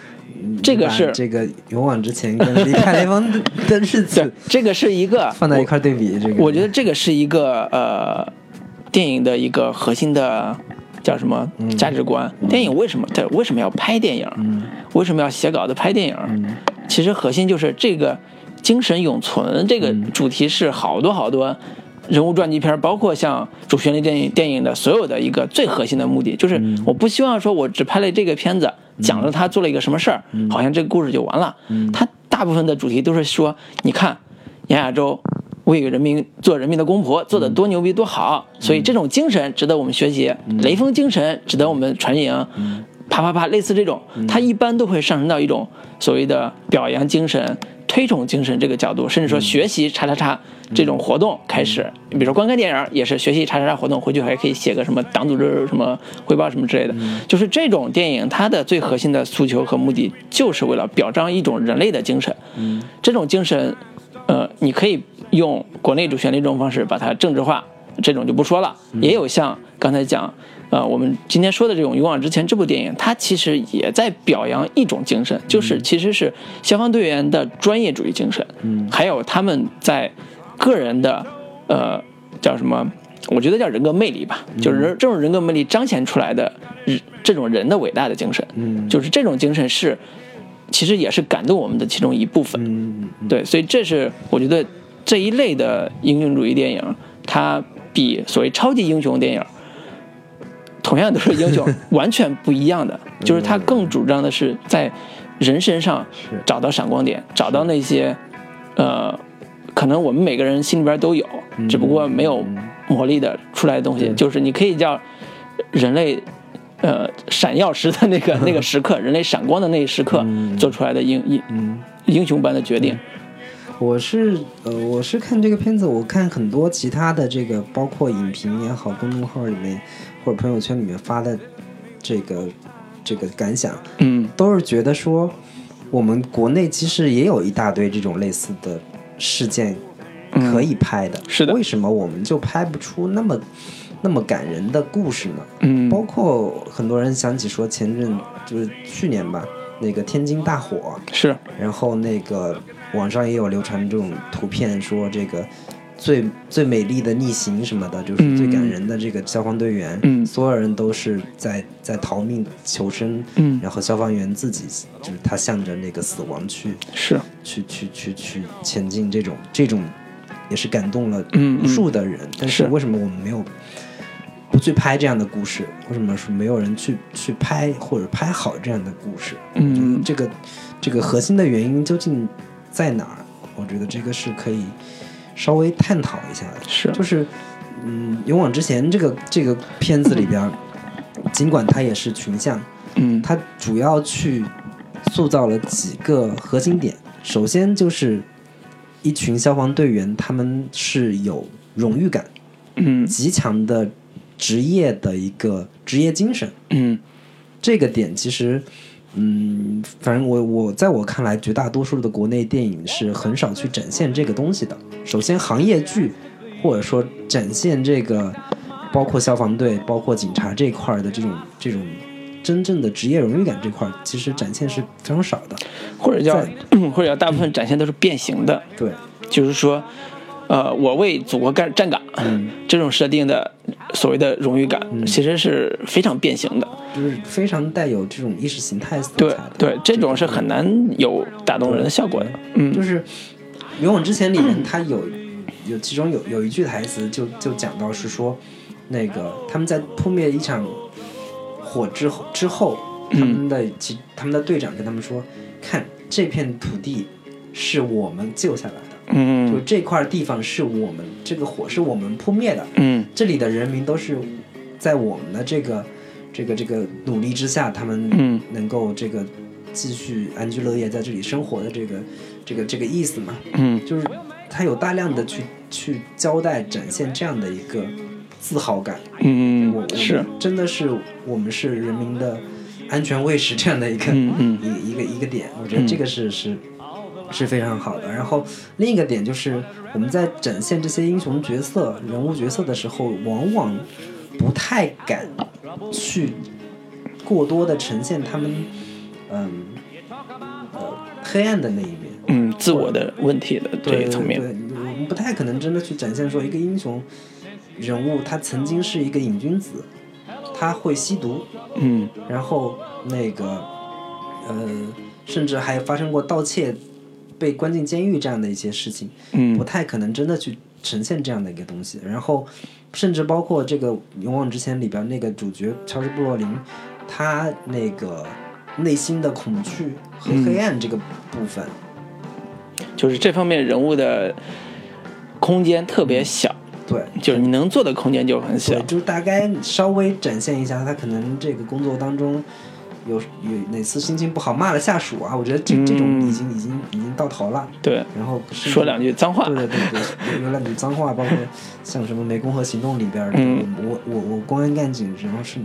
这个是这个勇往直前跟离开雷锋的 (laughs) 的日子，这个是一个放在一块儿对比，这个我觉得这个是一个呃电影的一个核心的叫什么价值观。电影为什么它为什么要拍电影？为什么要写稿子拍电影？其实核心就是这个精神永存这个主题是好多好多。人物传记片，包括像主旋律电影电影的所有的一个最核心的目的，就是我不希望说我只拍了这个片子，讲了他做了一个什么事儿，好像这个故事就完了。他大部分的主题都是说，你看杨亚洲为人民做人民的公婆，做的多牛逼多好，所以这种精神值得我们学习，雷锋精神值得我们传承。啪啪啪，类似这种，它一般都会上升到一种所谓的表扬精神、推崇精神这个角度，甚至说学习叉叉叉这种活动开始。你比如说观看电影也是学习叉叉叉活动，回去还可以写个什么党组织什么汇报什么之类的。就是这种电影，它的最核心的诉求和目的，就是为了表彰一种人类的精神。这种精神，呃，你可以用国内主旋律这种方式把它政治化，这种就不说了。也有像刚才讲，呃，我们今天说的这种《勇往直前》这部电影，它其实也在表扬一种精神，就是其实是消防队员的专业主义精神，嗯，还有他们在个人的呃叫什么？我觉得叫人格魅力吧，就是人这种人格魅力彰显出来的人这种人的伟大的精神，嗯，就是这种精神是其实也是感动我们的其中一部分，嗯。对，所以这是我觉得这一类的英雄主义电影，它比所谓超级英雄电影，同样都是英雄，(laughs) 完全不一样的。就是他更主张的是在人身上找到闪光点，找到那些呃，可能我们每个人心里边都有，只不过没有魔力的出来的东西，就是你可以叫人类。呃，闪耀时的那个 (laughs) 那个时刻，人类闪光的那一时刻，做出来的英英英雄般的决定。我是呃，我是看这个片子，我看很多其他的这个，包括影评也好，公众号里面或者朋友圈里面发的这个这个感想，嗯。都是觉得说，我们国内其实也有一大堆这种类似的事件可以拍的，是的。为什么我们就拍不出那么那么感人的故事呢？嗯。包括很多人想起说前阵就是去年吧，那个天津大火，是，然后那个网上也有流传这种图片，说这个最最美丽的逆行什么的，就是最感人的这个消防队员，嗯所有人都是在在逃命求生，嗯然后消防员自己就是他向着那个死亡去是，去去去去前进，这种这种也是感动了无数的人。但是是为什么我们没有不去拍这样的故事？为什么是没有人去去拍或者拍好这样的故事？嗯这个这个核心的原因究竟在哪儿？我觉得这个是可以稍微探讨一下的。是就是嗯，勇往直前这个这个片子里边，(laughs) 尽管它也是群像，嗯它主要去塑造了几个核心点。首先就是一群消防队员，他们是有荣誉感，嗯极强的职业的一个职业精神。嗯这个点其实，嗯，反正我我在我看来，绝大多数的国内电影是很少去展现这个东西的。首先，行业剧或者说展现这个，包括消防队、包括警察这块儿的这种这种真正的职业荣誉感这块儿，其实展现是非常少的。或者叫或者叫大部分展现都是变形的，对，就是说，呃，我为祖国干站岗，这种设定的所谓的荣誉感，其实是非常变形的。就是非常带有这种意识形态色彩对的。对，这种是很难有打动人的效果的。嗯，就是《勇往直前》里面，他 (clears throat) 有有其中有有一句台词就就讲到是说，那个他们在扑灭一场火之后之后，他们的其他们的队长跟他们说，看这片土地是我们救下来的，就嗯。这块地方是我们这个火是我们扑灭的，嗯。这里的人民都是在我们的这个这个这个努力之下，他们嗯。能够这个继续安居乐业在这里生活的这个这个这个意思嘛，嗯。就是他有大量的去去交代展现这样的一个自豪感。我嗯，我是。真的是我们是人民的安全卫士这样的一个、嗯嗯。一一个一个点，我觉得这个是、是是非常好的。然后另一个点就是我们在展现这些英雄角色、人物角色的时候，往往不太敢去过多的呈现他们嗯呃黑暗的那一面。嗯，自我的问题的这一层面，对，我们不太可能真的去展现说一个英雄人物他曾经是一个瘾君子，他会吸毒，嗯然后那个呃，甚至还发生过盗窃、被关进监狱这样的一些事情，嗯不太可能真的去呈现这样的一个东西。然后，甚至包括这个《勇往直前》里边那个主角乔治·布洛林，他那个内心的恐惧和黑暗这个部分，就是这方面人物的空间特别小，对，就是你能做的空间就很小对，。就是大概稍微展现一下他可能这个工作当中有有哪次心情不好骂了下属啊，我觉得这这种已经已经已经到头了。对，然后说两句脏话对，对对对，有有两句脏话，包括像什么湄公河行动里边儿的，嗯我我我公安干警，然后是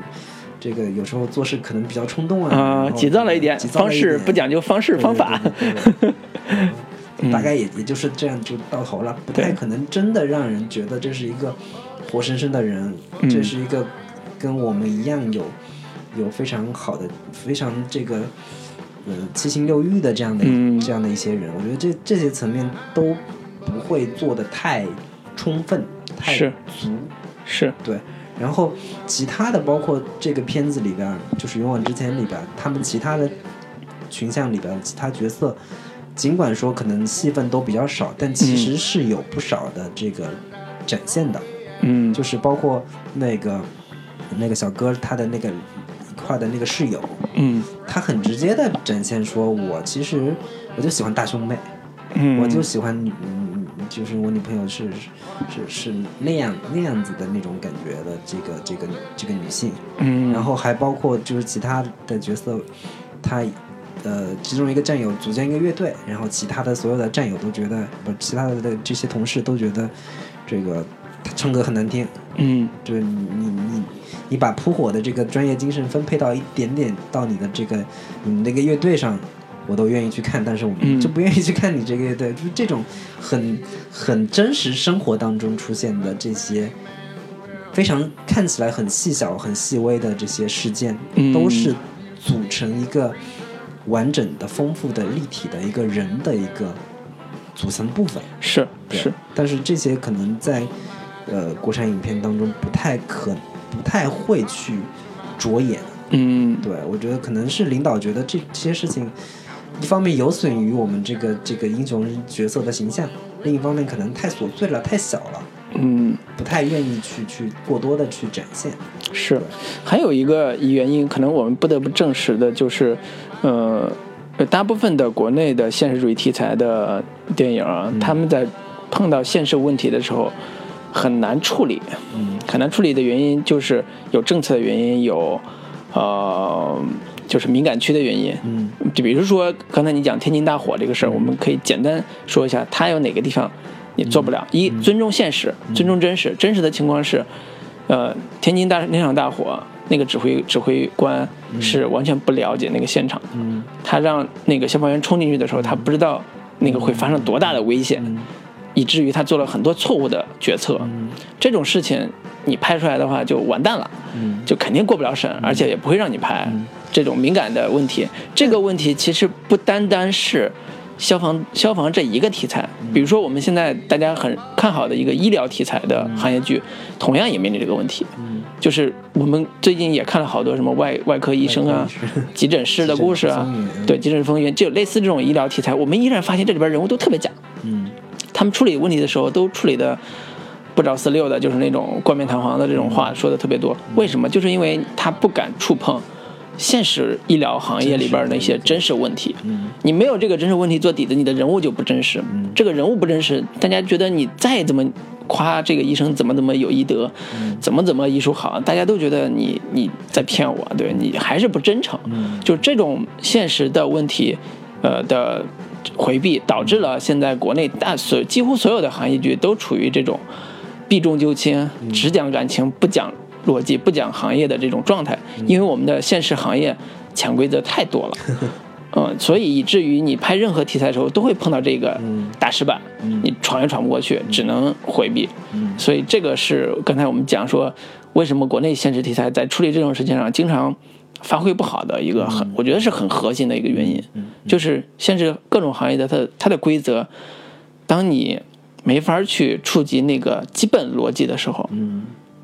这个有时候做事可能比较冲动啊，急躁了一点，方式不讲究方式方法。(laughs) 大概也也就是这样就到头了，不太可能真的让人觉得这是一个活生生的人，嗯这是一个跟我们一样有有非常好的、非常这个呃七情六欲的这样的、嗯。这样的一些人，我觉得这这些层面都不会做的太充分、太是足。是，对，然后其他的包括这个片子里边，就是《勇往直前》里边，他们其他的群像里边其他角色，尽管说可能戏份都比较少，但其实是有不少的这个展现的，嗯，就是包括那个那个小哥他的那个一块的那个室友，嗯。他很直接的展现说，我其实我就喜欢大胸妹，嗯，我就喜欢女，嗯，就是我女朋友是是是那样那样子的那种感觉的这个这个这个女性，嗯，然后还包括就是其他的角色，他呃其中一个战友组建一个乐队，然后其他的所有的战友都觉得不，其他的这些同事都觉得这个他唱歌很难听，嗯就是你你你你把扑火的这个专业精神分配到一点点到你的这个你那个乐队上，我都愿意去看，但是我嗯们就不愿意去看你这个乐队，就是这种很很真实生活当中出现的这些。非常看起来很细小、很细微的这些事件，嗯都是组成一个完整的、丰富的、立体的一个人的一个组成部分。是是，但是这些可能在呃国产影片当中不太可不太会去着眼。嗯对我觉得可能是领导觉得这这些事情，一方面有损于我们这个这个英雄角色的形象，另一方面可能太琐碎了、太小了，嗯不太愿意去去过多的去展现。是，还有一个原因，可能我们不得不证实的就是，呃，呃大部分的国内的现实主义题材的电影啊，他们在碰到现实问题的时候很难处理，嗯很难处理的原因就是有政策的原因，有呃就是敏感区的原因。嗯就比如说刚才你讲天津大火这个事儿，我们可以简单说一下，它有哪个地方你做不了。一，尊重现实，尊重真实。真实的情况是，呃，天津大那场大火，那个指挥指挥官是完全不了解那个现场。的。嗯。他让那个消防员冲进去的时候，他不知道那个会发生多大的危险，以至于他做了很多错误的决策。这种事情你拍出来的话就完蛋了，嗯就肯定过不了审，而且也不会让你拍。这种敏感的问题，这个问题其实不单单是消防消防这一个题材，比如说我们现在大家很看好的一个医疗题材的行业剧，同样也面临这个问题。就是我们最近也看了好多什么外外科医生啊急诊室的故事啊 (laughs) 对，急诊风云，就类似这种医疗题材，我们依然发现这里边人物都特别假。嗯他们处理问题的时候都处理的不着四六的，就是那种冠冕堂皇的这种话说的特别多。为什么？就是因为他不敢触碰现实医疗行业里边的一些真实问题。嗯你没有这个真实问题做底子，你的人物就不真实。这个人物不真实，大家觉得你再怎么夸这个医生怎么怎么有医德，怎么怎么医术好，大家都觉得你你在骗我，对你还是不真诚。就这种现实的问题，呃的回避，导致了现在国内大所几乎所有的行业剧都处于这种避重就轻、只讲感情不讲逻辑、不讲行业的这种状态。因为我们的现实行业潜规则太多了。(laughs) 嗯，所以以至于你拍任何题材的时候都会碰到这个大石板，你闯也闯不过去，只能回避。所以这个是刚才我们讲说，为什么国内现实题材在处理这种事情上经常发挥不好的一个很，我觉得是很核心的一个原因，就是现实各种行业的它它的规则，当你没法去触及那个基本逻辑的时候，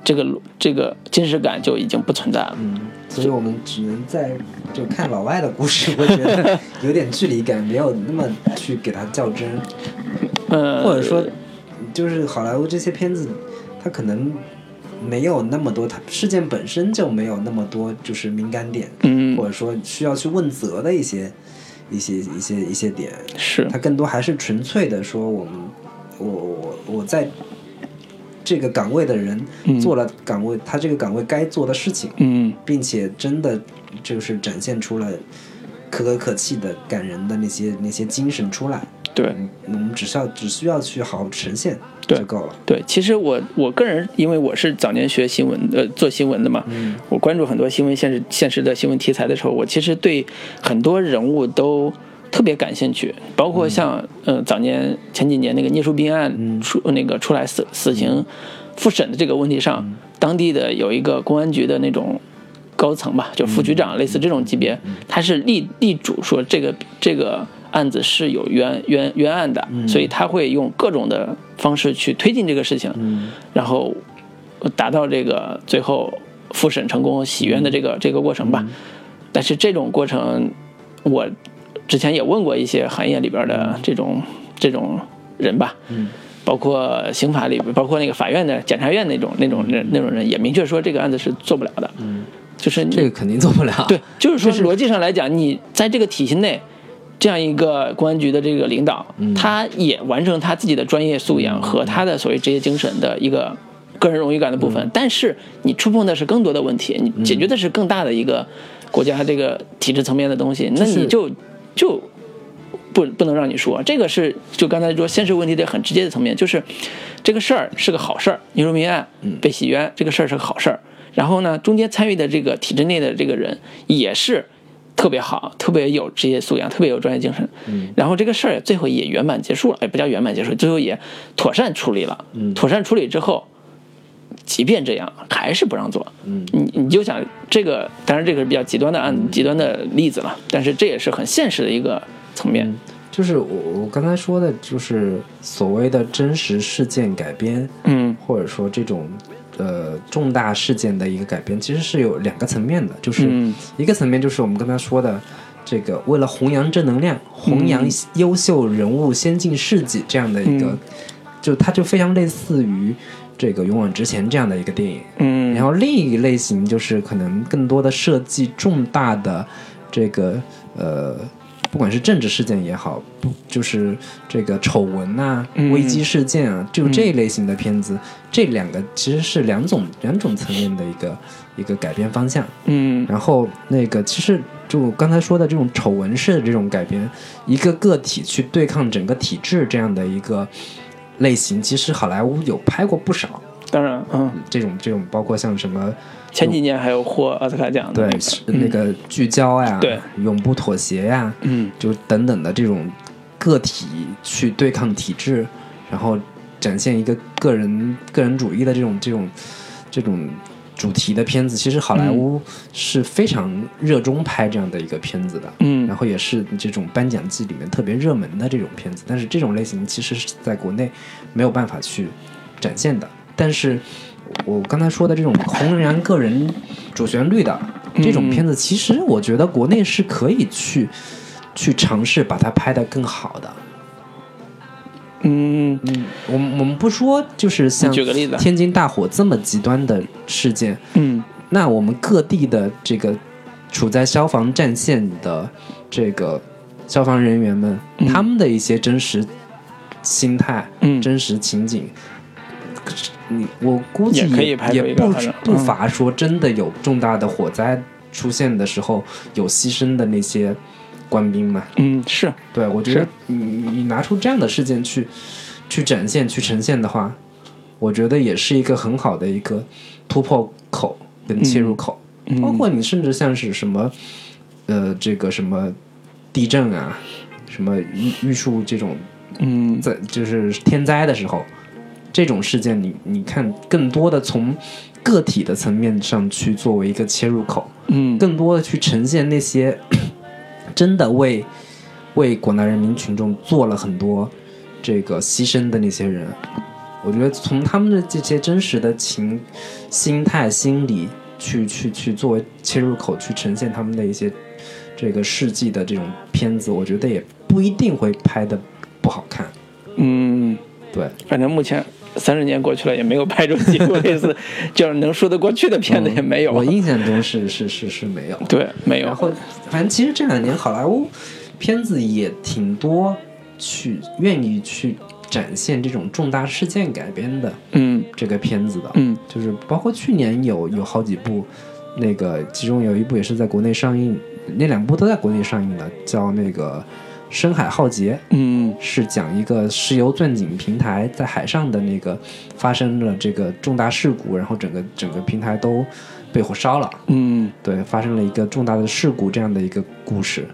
这个这个真实感就已经不存在了。嗯所以我们只能在就看老外的故事，我觉得有点距离感，没有那么去给他较真，呃，或者说就是好莱坞这些片子，它可能没有那么多，它事件本身就没有那么多就是敏感点，嗯。或者说需要去问责的一些一些一些一些点，是。它更多还是纯粹的说我们我我我在这个岗位的人做了岗位，他这个岗位该做的事情，嗯。并且真的就是展现出了可歌可泣的感人的那些那些精神出来。对。嗯我们只需要只需要去好好呈现对就够了。对，其实我我个人，因为我是早年学新闻呃做新闻的嘛，我关注很多新闻现实现实的新闻题材的时候，我其实对很多人物都特别感兴趣，包括像、呃早年前几年那个聂树斌案出、那个出来死死刑复审的这个问题上，当地的有一个公安局的那种。高层吧，就副局长，类似这种级别，他是立立主说这个这个案子是有冤冤冤案的，所以他会用各种的方式去推进这个事情，然后达到这个最后复审成功、洗冤的这个这个过程吧。但是这种过程，我之前也问过一些行业里边的这种这种人吧，包括刑法里边，包括那个法院的、检察院那种那种人那种人，也明确说这个案子是做不了的。就是这个肯定做不了。对，就是说逻辑上来讲，你在这个体系内，这样一个公安局的这个领导，他也完成他自己的专业素养和他的所谓职业精神的一个个人荣誉感的部分，但是你触碰的是更多的问题，你解决的是更大的一个国家这个体制层面的东西，那你就就。不，不能让你说这个是就刚才说现实问题的很直接的层面，就是这个事儿是个好事儿，牛肉面案被洗冤，这个事儿是个好事儿。然后呢，中间参与的这个体制内的这个人也是特别好，特别有职业素养，特别有专业精神。嗯然后这个事儿最后也圆满结束了，也不叫圆满结束，最后也妥善处理了。嗯妥善处理之后，即便这样还是不让做。嗯你你就想这个，当然这个是比较极端的案极端的例子了，但是这也是很现实的一个层面。就是我我刚才说的，就是所谓的真实事件改编，嗯或者说这种呃重大事件的一个改编，其实是有两个层面的，就是嗯一个层面就是我们刚才说的。这个为了弘扬正能量、弘扬优秀人物先进事迹这样的一个，嗯就它就非常类似于这个《勇往直前》这样的一个电影。嗯，然后另一类型就是可能更多的设计重大的这个呃，不管是政治事件也好，不就是这个丑闻啊、嗯危机事件啊，就这一类型的片子，这两个其实是两种两种层面的一个一个改编方向。嗯然后那个其实就刚才说的这种丑闻式的这种改编，一个个体去对抗整个体制这样的一个类型，其实好莱坞有拍过不少。当然，嗯，这种这种包括像什么前几年还有获奥斯卡奖的对那个。是那个聚焦呀，对，永不妥协呀，嗯。就等等的这种个体去对抗体制，然后展现一个个人个人主义的这种这种这种主题的片子，其实好莱坞是非常热衷拍这样的一个片子的，嗯。然后也是这种颁奖季里面特别热门的这种片子，但是这种类型其实是在国内没有办法去展现的。但是我刚才说的这种弘扬个人主旋律的这种片子，其实我觉得国内是可以去去尝试把它拍得更好的。嗯。我们我们不说就是像天津大火这么极端的事件，嗯。那我们各地的这个处在消防战线的这个消防人员们，他们的一些真实心态、嗯。真实情景，你我估计也可以拍也不不嗯乏说真的有重大的火灾出现的时候有牺牲的那些官兵嘛。嗯是对，我觉得是你你拿出这样的事件去去展现、去呈现的话，我觉得也是一个很好的一个突破口跟切入口。嗯包括你甚至像是什么，呃这个什么地震啊，什么玉玉树这种嗯在就是天灾的时候，这种事件你你看更多的从个体的层面上去作为一个切入口，嗯更多的去呈现那些 (coughs) 真的为为广大人民群众做了很多这个牺牲的那些人。我觉得从他们的这些真实的情、心态、心理去去去作为切入口去呈现他们的一些这个事迹的这种片子，我觉得也不一定会拍的不好看。嗯，对，反正目前三十年过去了，也没有拍出几部 (laughs) 类似就是能说得过去的片子，也没有。我印象中是是是是没有。对，没有。然后，反正其实这两年好莱坞片子也挺多去愿意去展现这种重大事件改编的嗯这个片子的，嗯就是包括去年有有好几部，那个其中有一部也是在国内上映，那两部都在国内上映的，叫那个《深海浩劫》，嗯。是讲一个石油钻井平台在海上的那个发生了这个重大事故，然后整个整个平台都被火烧了，嗯。对，发生了一个重大的事故这样的一个故事，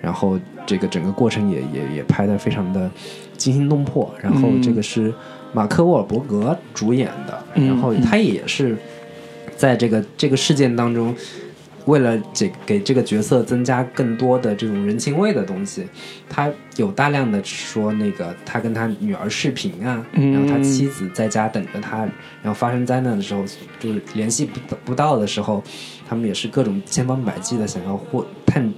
然后这个整个过程也也也拍的非常的惊心动魄，然后这个是马克·沃尔伯格主演的，嗯然后他也是在这个这个事件当中。为了这给这个角色增加更多的这种人情味的东西，他有大量的说那个他跟他女儿视频啊，嗯然后他妻子在家等着他，然后发生灾难的时候就是联系不到不到的时候，他们也是各种千方百计的想要获探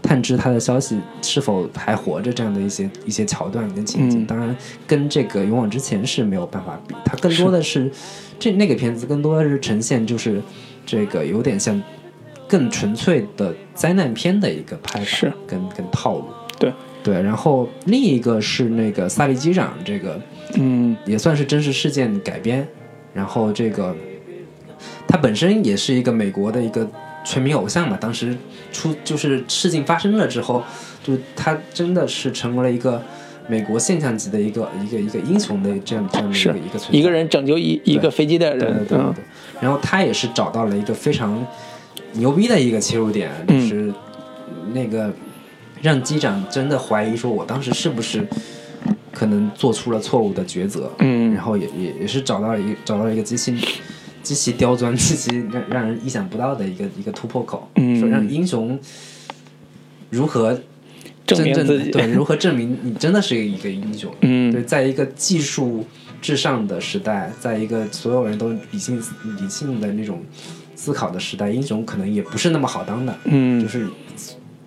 探知他的消息是否还活着这样的一些一些桥段跟情景。嗯当然，跟这个勇往直前是没有办法比，它更多的是这那个片子更多的是呈现就是这个有点像更纯粹的灾难片的一个拍法是跟跟套路。对对，然后另一个是那个萨利机长这个。嗯也算是真实事件改编。然后这个他本身也是一个美国的一个全民偶像嘛，当时出就是事情发生了之后，就他真的是成为了一个美国现象级的一个一个一个英雄的这样这样的一个一个存在一个人拯救一一个飞机的对对人，嗯对对对。然后他也是找到了一个非常牛逼的一个切入点，就嗯。是那个让机长真的怀疑说，我当时是不是可能做出了错误的抉择。嗯。然后也也也是找到了一找到了一个极其极其刁钻、(laughs) 极其让让人意想不到的一个一个突破口，嗯。说让英雄如何真正证明自己。对如何证明你真的是一个英雄，嗯。对，在一个技术至上的时代，在一个所有人都理性理性的那种思考的时代，英雄可能也不是那么好当的，嗯。就是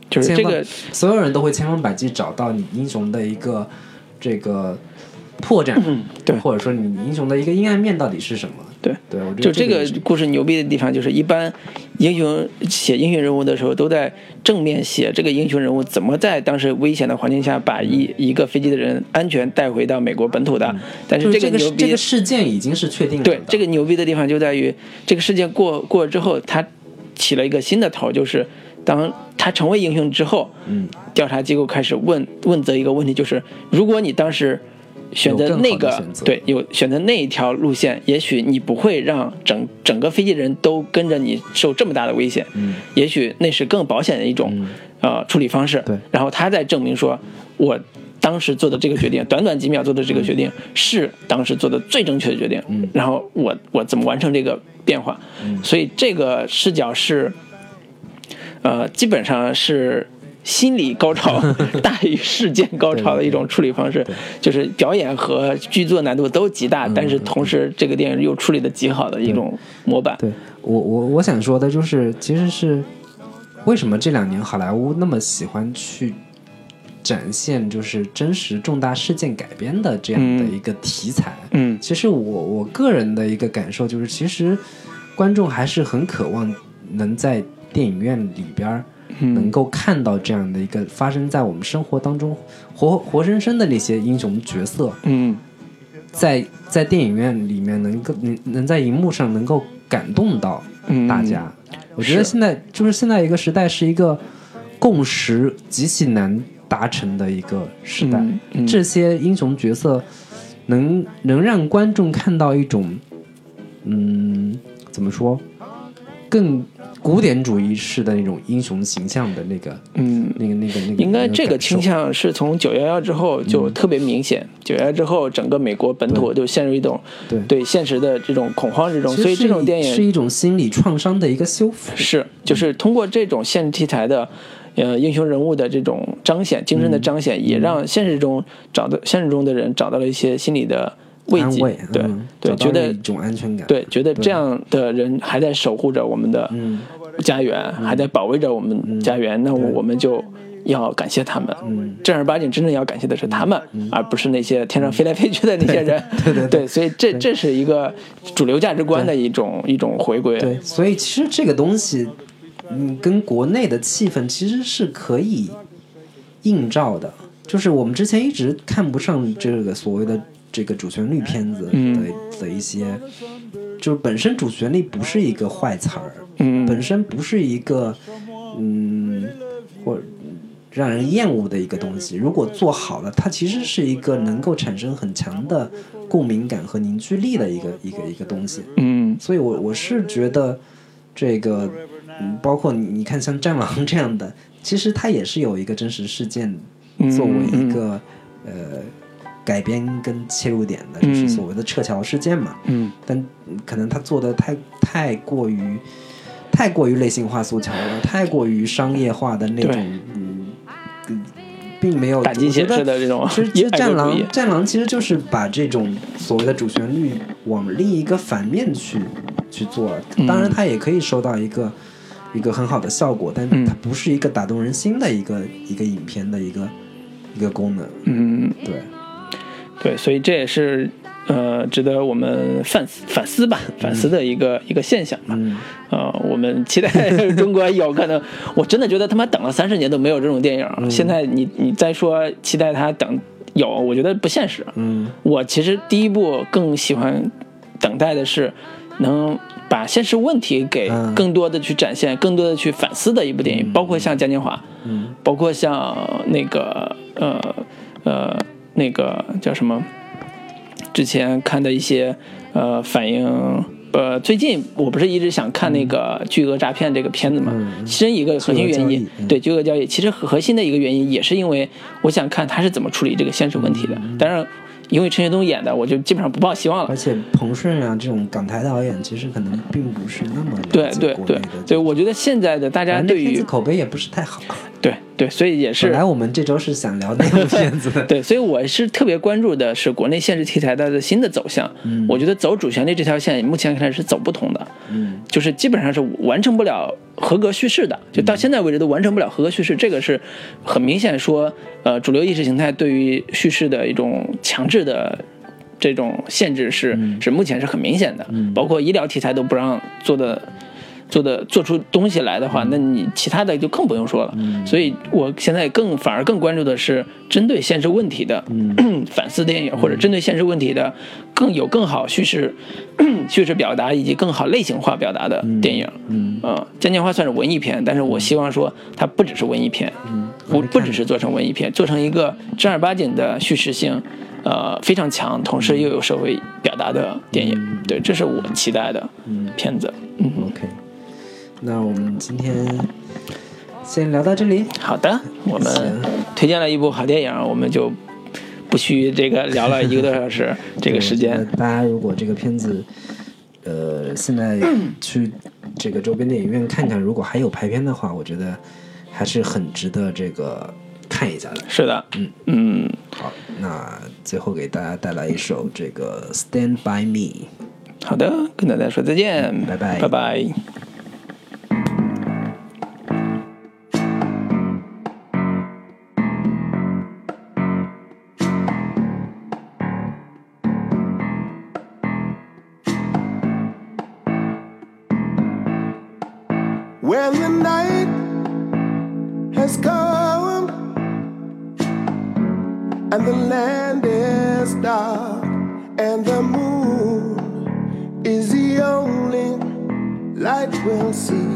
就是这个所有人都会千方百计找到你英雄的一个这个破绽，嗯对。或者说你英雄的一个阴暗面到底是什么？对。就这个故事牛逼的地方，就是一般英雄写英雄人物的时候，都在正面写这个英雄人物怎么在当时危险的环境下把一一个飞机的人安全带回到美国本土的。但是是这个这个牛逼这个事件已经是确定了的，对这个牛逼的地方就在于，这个事件过过了之后，他起了一个新的头，就是当他成为英雄之后，嗯，调查机构开始问问责一个问题，就是如果你当时选择那个对有选择那一条路线，也许你不会让整整个飞机人都跟着你受这么大的危险，嗯，也许那是更保险的一种、嗯呃处理方式。对然后他再证明说，我当时做的这个决定，短短几秒做的这个决定是当时做的最正确的决定。嗯然后我我怎么完成这个变化？嗯所以这个视角是，呃，基本上是。心理高潮 (laughs) 大于事件高潮的一种处理方式，就是表演和剧作难度都极大，但是同时这个电影又处理的极好的一种模板。对我我我想说的就是，其实是为什么这两年好莱坞那么喜欢去展现就是真实重大事件改编的这样的一个题材？嗯。其实我我个人的一个感受就是，其实观众还是很渴望能在电影院里边儿嗯能够看到这样的一个发生在我们生活当中活活生生的那些英雄角色，嗯。在在电影院里面能够能能在荧幕上能够感动到嗯，大家。我觉得现在就是现在一个时代是一个共识极其难达成的一个时代，嗯嗯。这些英雄角色能能让观众看到一种，嗯，怎么说，更古典主义式的那种英雄形象的那个，嗯，那个那个那个，应该这个倾向是从九幺幺之后就嗯特别明显。九幺幺之后，整个美国本土就陷入一种对对现实的这种恐慌之中，所以这种电影是一种心理创伤的一个修复。是就是通过这种现实题材的。呃，英雄人物的这种彰显，精神的彰显，也让现实中找到现实中的人找到了一些心理的慰藉慰，，对嗯对，觉得一种安全感，对，觉得这样的人还在守护着我们的嗯。家园，还在保卫着我们家园，那我们就要感谢他们。嗯。正儿八经真正要感谢的是他们，而不是那些天上飞来飞去的那些人。对对对所以这这是一个主流价值观的一种一种回归。对，所以其实这个东西，嗯，跟国内的气氛其实是可以映照的。就是我们之前一直看不上这个所谓的这个主旋律片子的、嗯的一些，就是本身主旋律不是一个坏词儿，嗯本身不是一个嗯或让人厌恶的一个东西。如果做好了，它其实是一个能够产生很强的共鸣感和凝聚力的一个一个一个东西。嗯所以我我是觉得这个，嗯，包括你你看像《战狼》这样的，其实它也是有一个真实事件嗯作为一个、呃改编跟切入点的，就是嗯。所谓的撤侨事件嘛。嗯。但嗯可能他做的太太过于太过于类型化诉求了，太过于商业化的那种，嗯，嗯并没有打鸡血我觉得式的这种其实，(laughs) 其实《战狼战狼》其实就是把这种所谓的主旋律往另一个反面去去做，嗯。当然它也可以收到一个一个很好的效果，但嗯。它不是一个打动人心的一个一个影片的一个一个功能。嗯，对，对，所以这也是呃值得我们反思反思吧，反思的一个、一个现象吧。嗯，呃，我们期待 (laughs) 中国有可能，我真的觉得他妈等了三十年都没有这种电影，嗯现在你你再说期待他等有，我觉得不现实。嗯，我其实第一部更喜欢等待的是能把现实问题给嗯更多的去展现，更多的去反思的一部电影，包括像嘉年华，嗯，包括像那个呃呃那个叫什么，之前看的一些呃反应。呃，最近我不是一直想看那个巨额诈骗这个片子嘛？嗯其实一个核心原因对巨额交易，其实核心的一个原因也是因为我想看他是怎么处理这个现实问题的。嗯当然，因为陈学冬演的，我就基本上不抱希望了而。且彭顺啊这种港台导演，其实可能并不是那么对对对解国内的对，我觉得现在的大家对于口碑也不是太好。对对，所以也是本来我们这周是想聊那部 (laughs) 片子的，对，所以我是特别关注的是国内现实题材的新的走向。嗯我觉得走主旋律这条线，目前看来是走不通的，嗯就是基本上是完成不了合格叙事的，就到现在为止都完成不了合格叙事。这个是很明显说，呃，主流意识形态对于叙事的一种强制的。这种限制是、是目前是很明显的，包括医疗题材都不让做的做的做出东西来的话，那你其他的就更不用说了。所以我现在更反而更关注的是针对现实问题的、(clears throat) 反思电影，或者针对现实问题的更有更好叙事 (clears throat) 叙事表达以及更好类型化表达的电影。嗯。呃，嘉年华算是文艺片，但是我希望说它不只是文艺片，嗯，不只是做成文艺片，做成一个正儿八经的叙事性，呃非常强，同时又有社会表达的电影。对，这是我期待的片子。嗯，OK，那我们今天先聊到这里。好的，我们推荐了一部好电影，我们就不虚这个聊了一个多小时 (laughs) 这个时间。大家如果这个片子，呃，现在去这个周边电影院看看，如果还有排片的话，我觉得还是很值得这个看一下的。是的，嗯嗯，好，那最后给大家带来一首这个《Stand by Me》。好的，跟大家说再见，拜拜拜拜。See.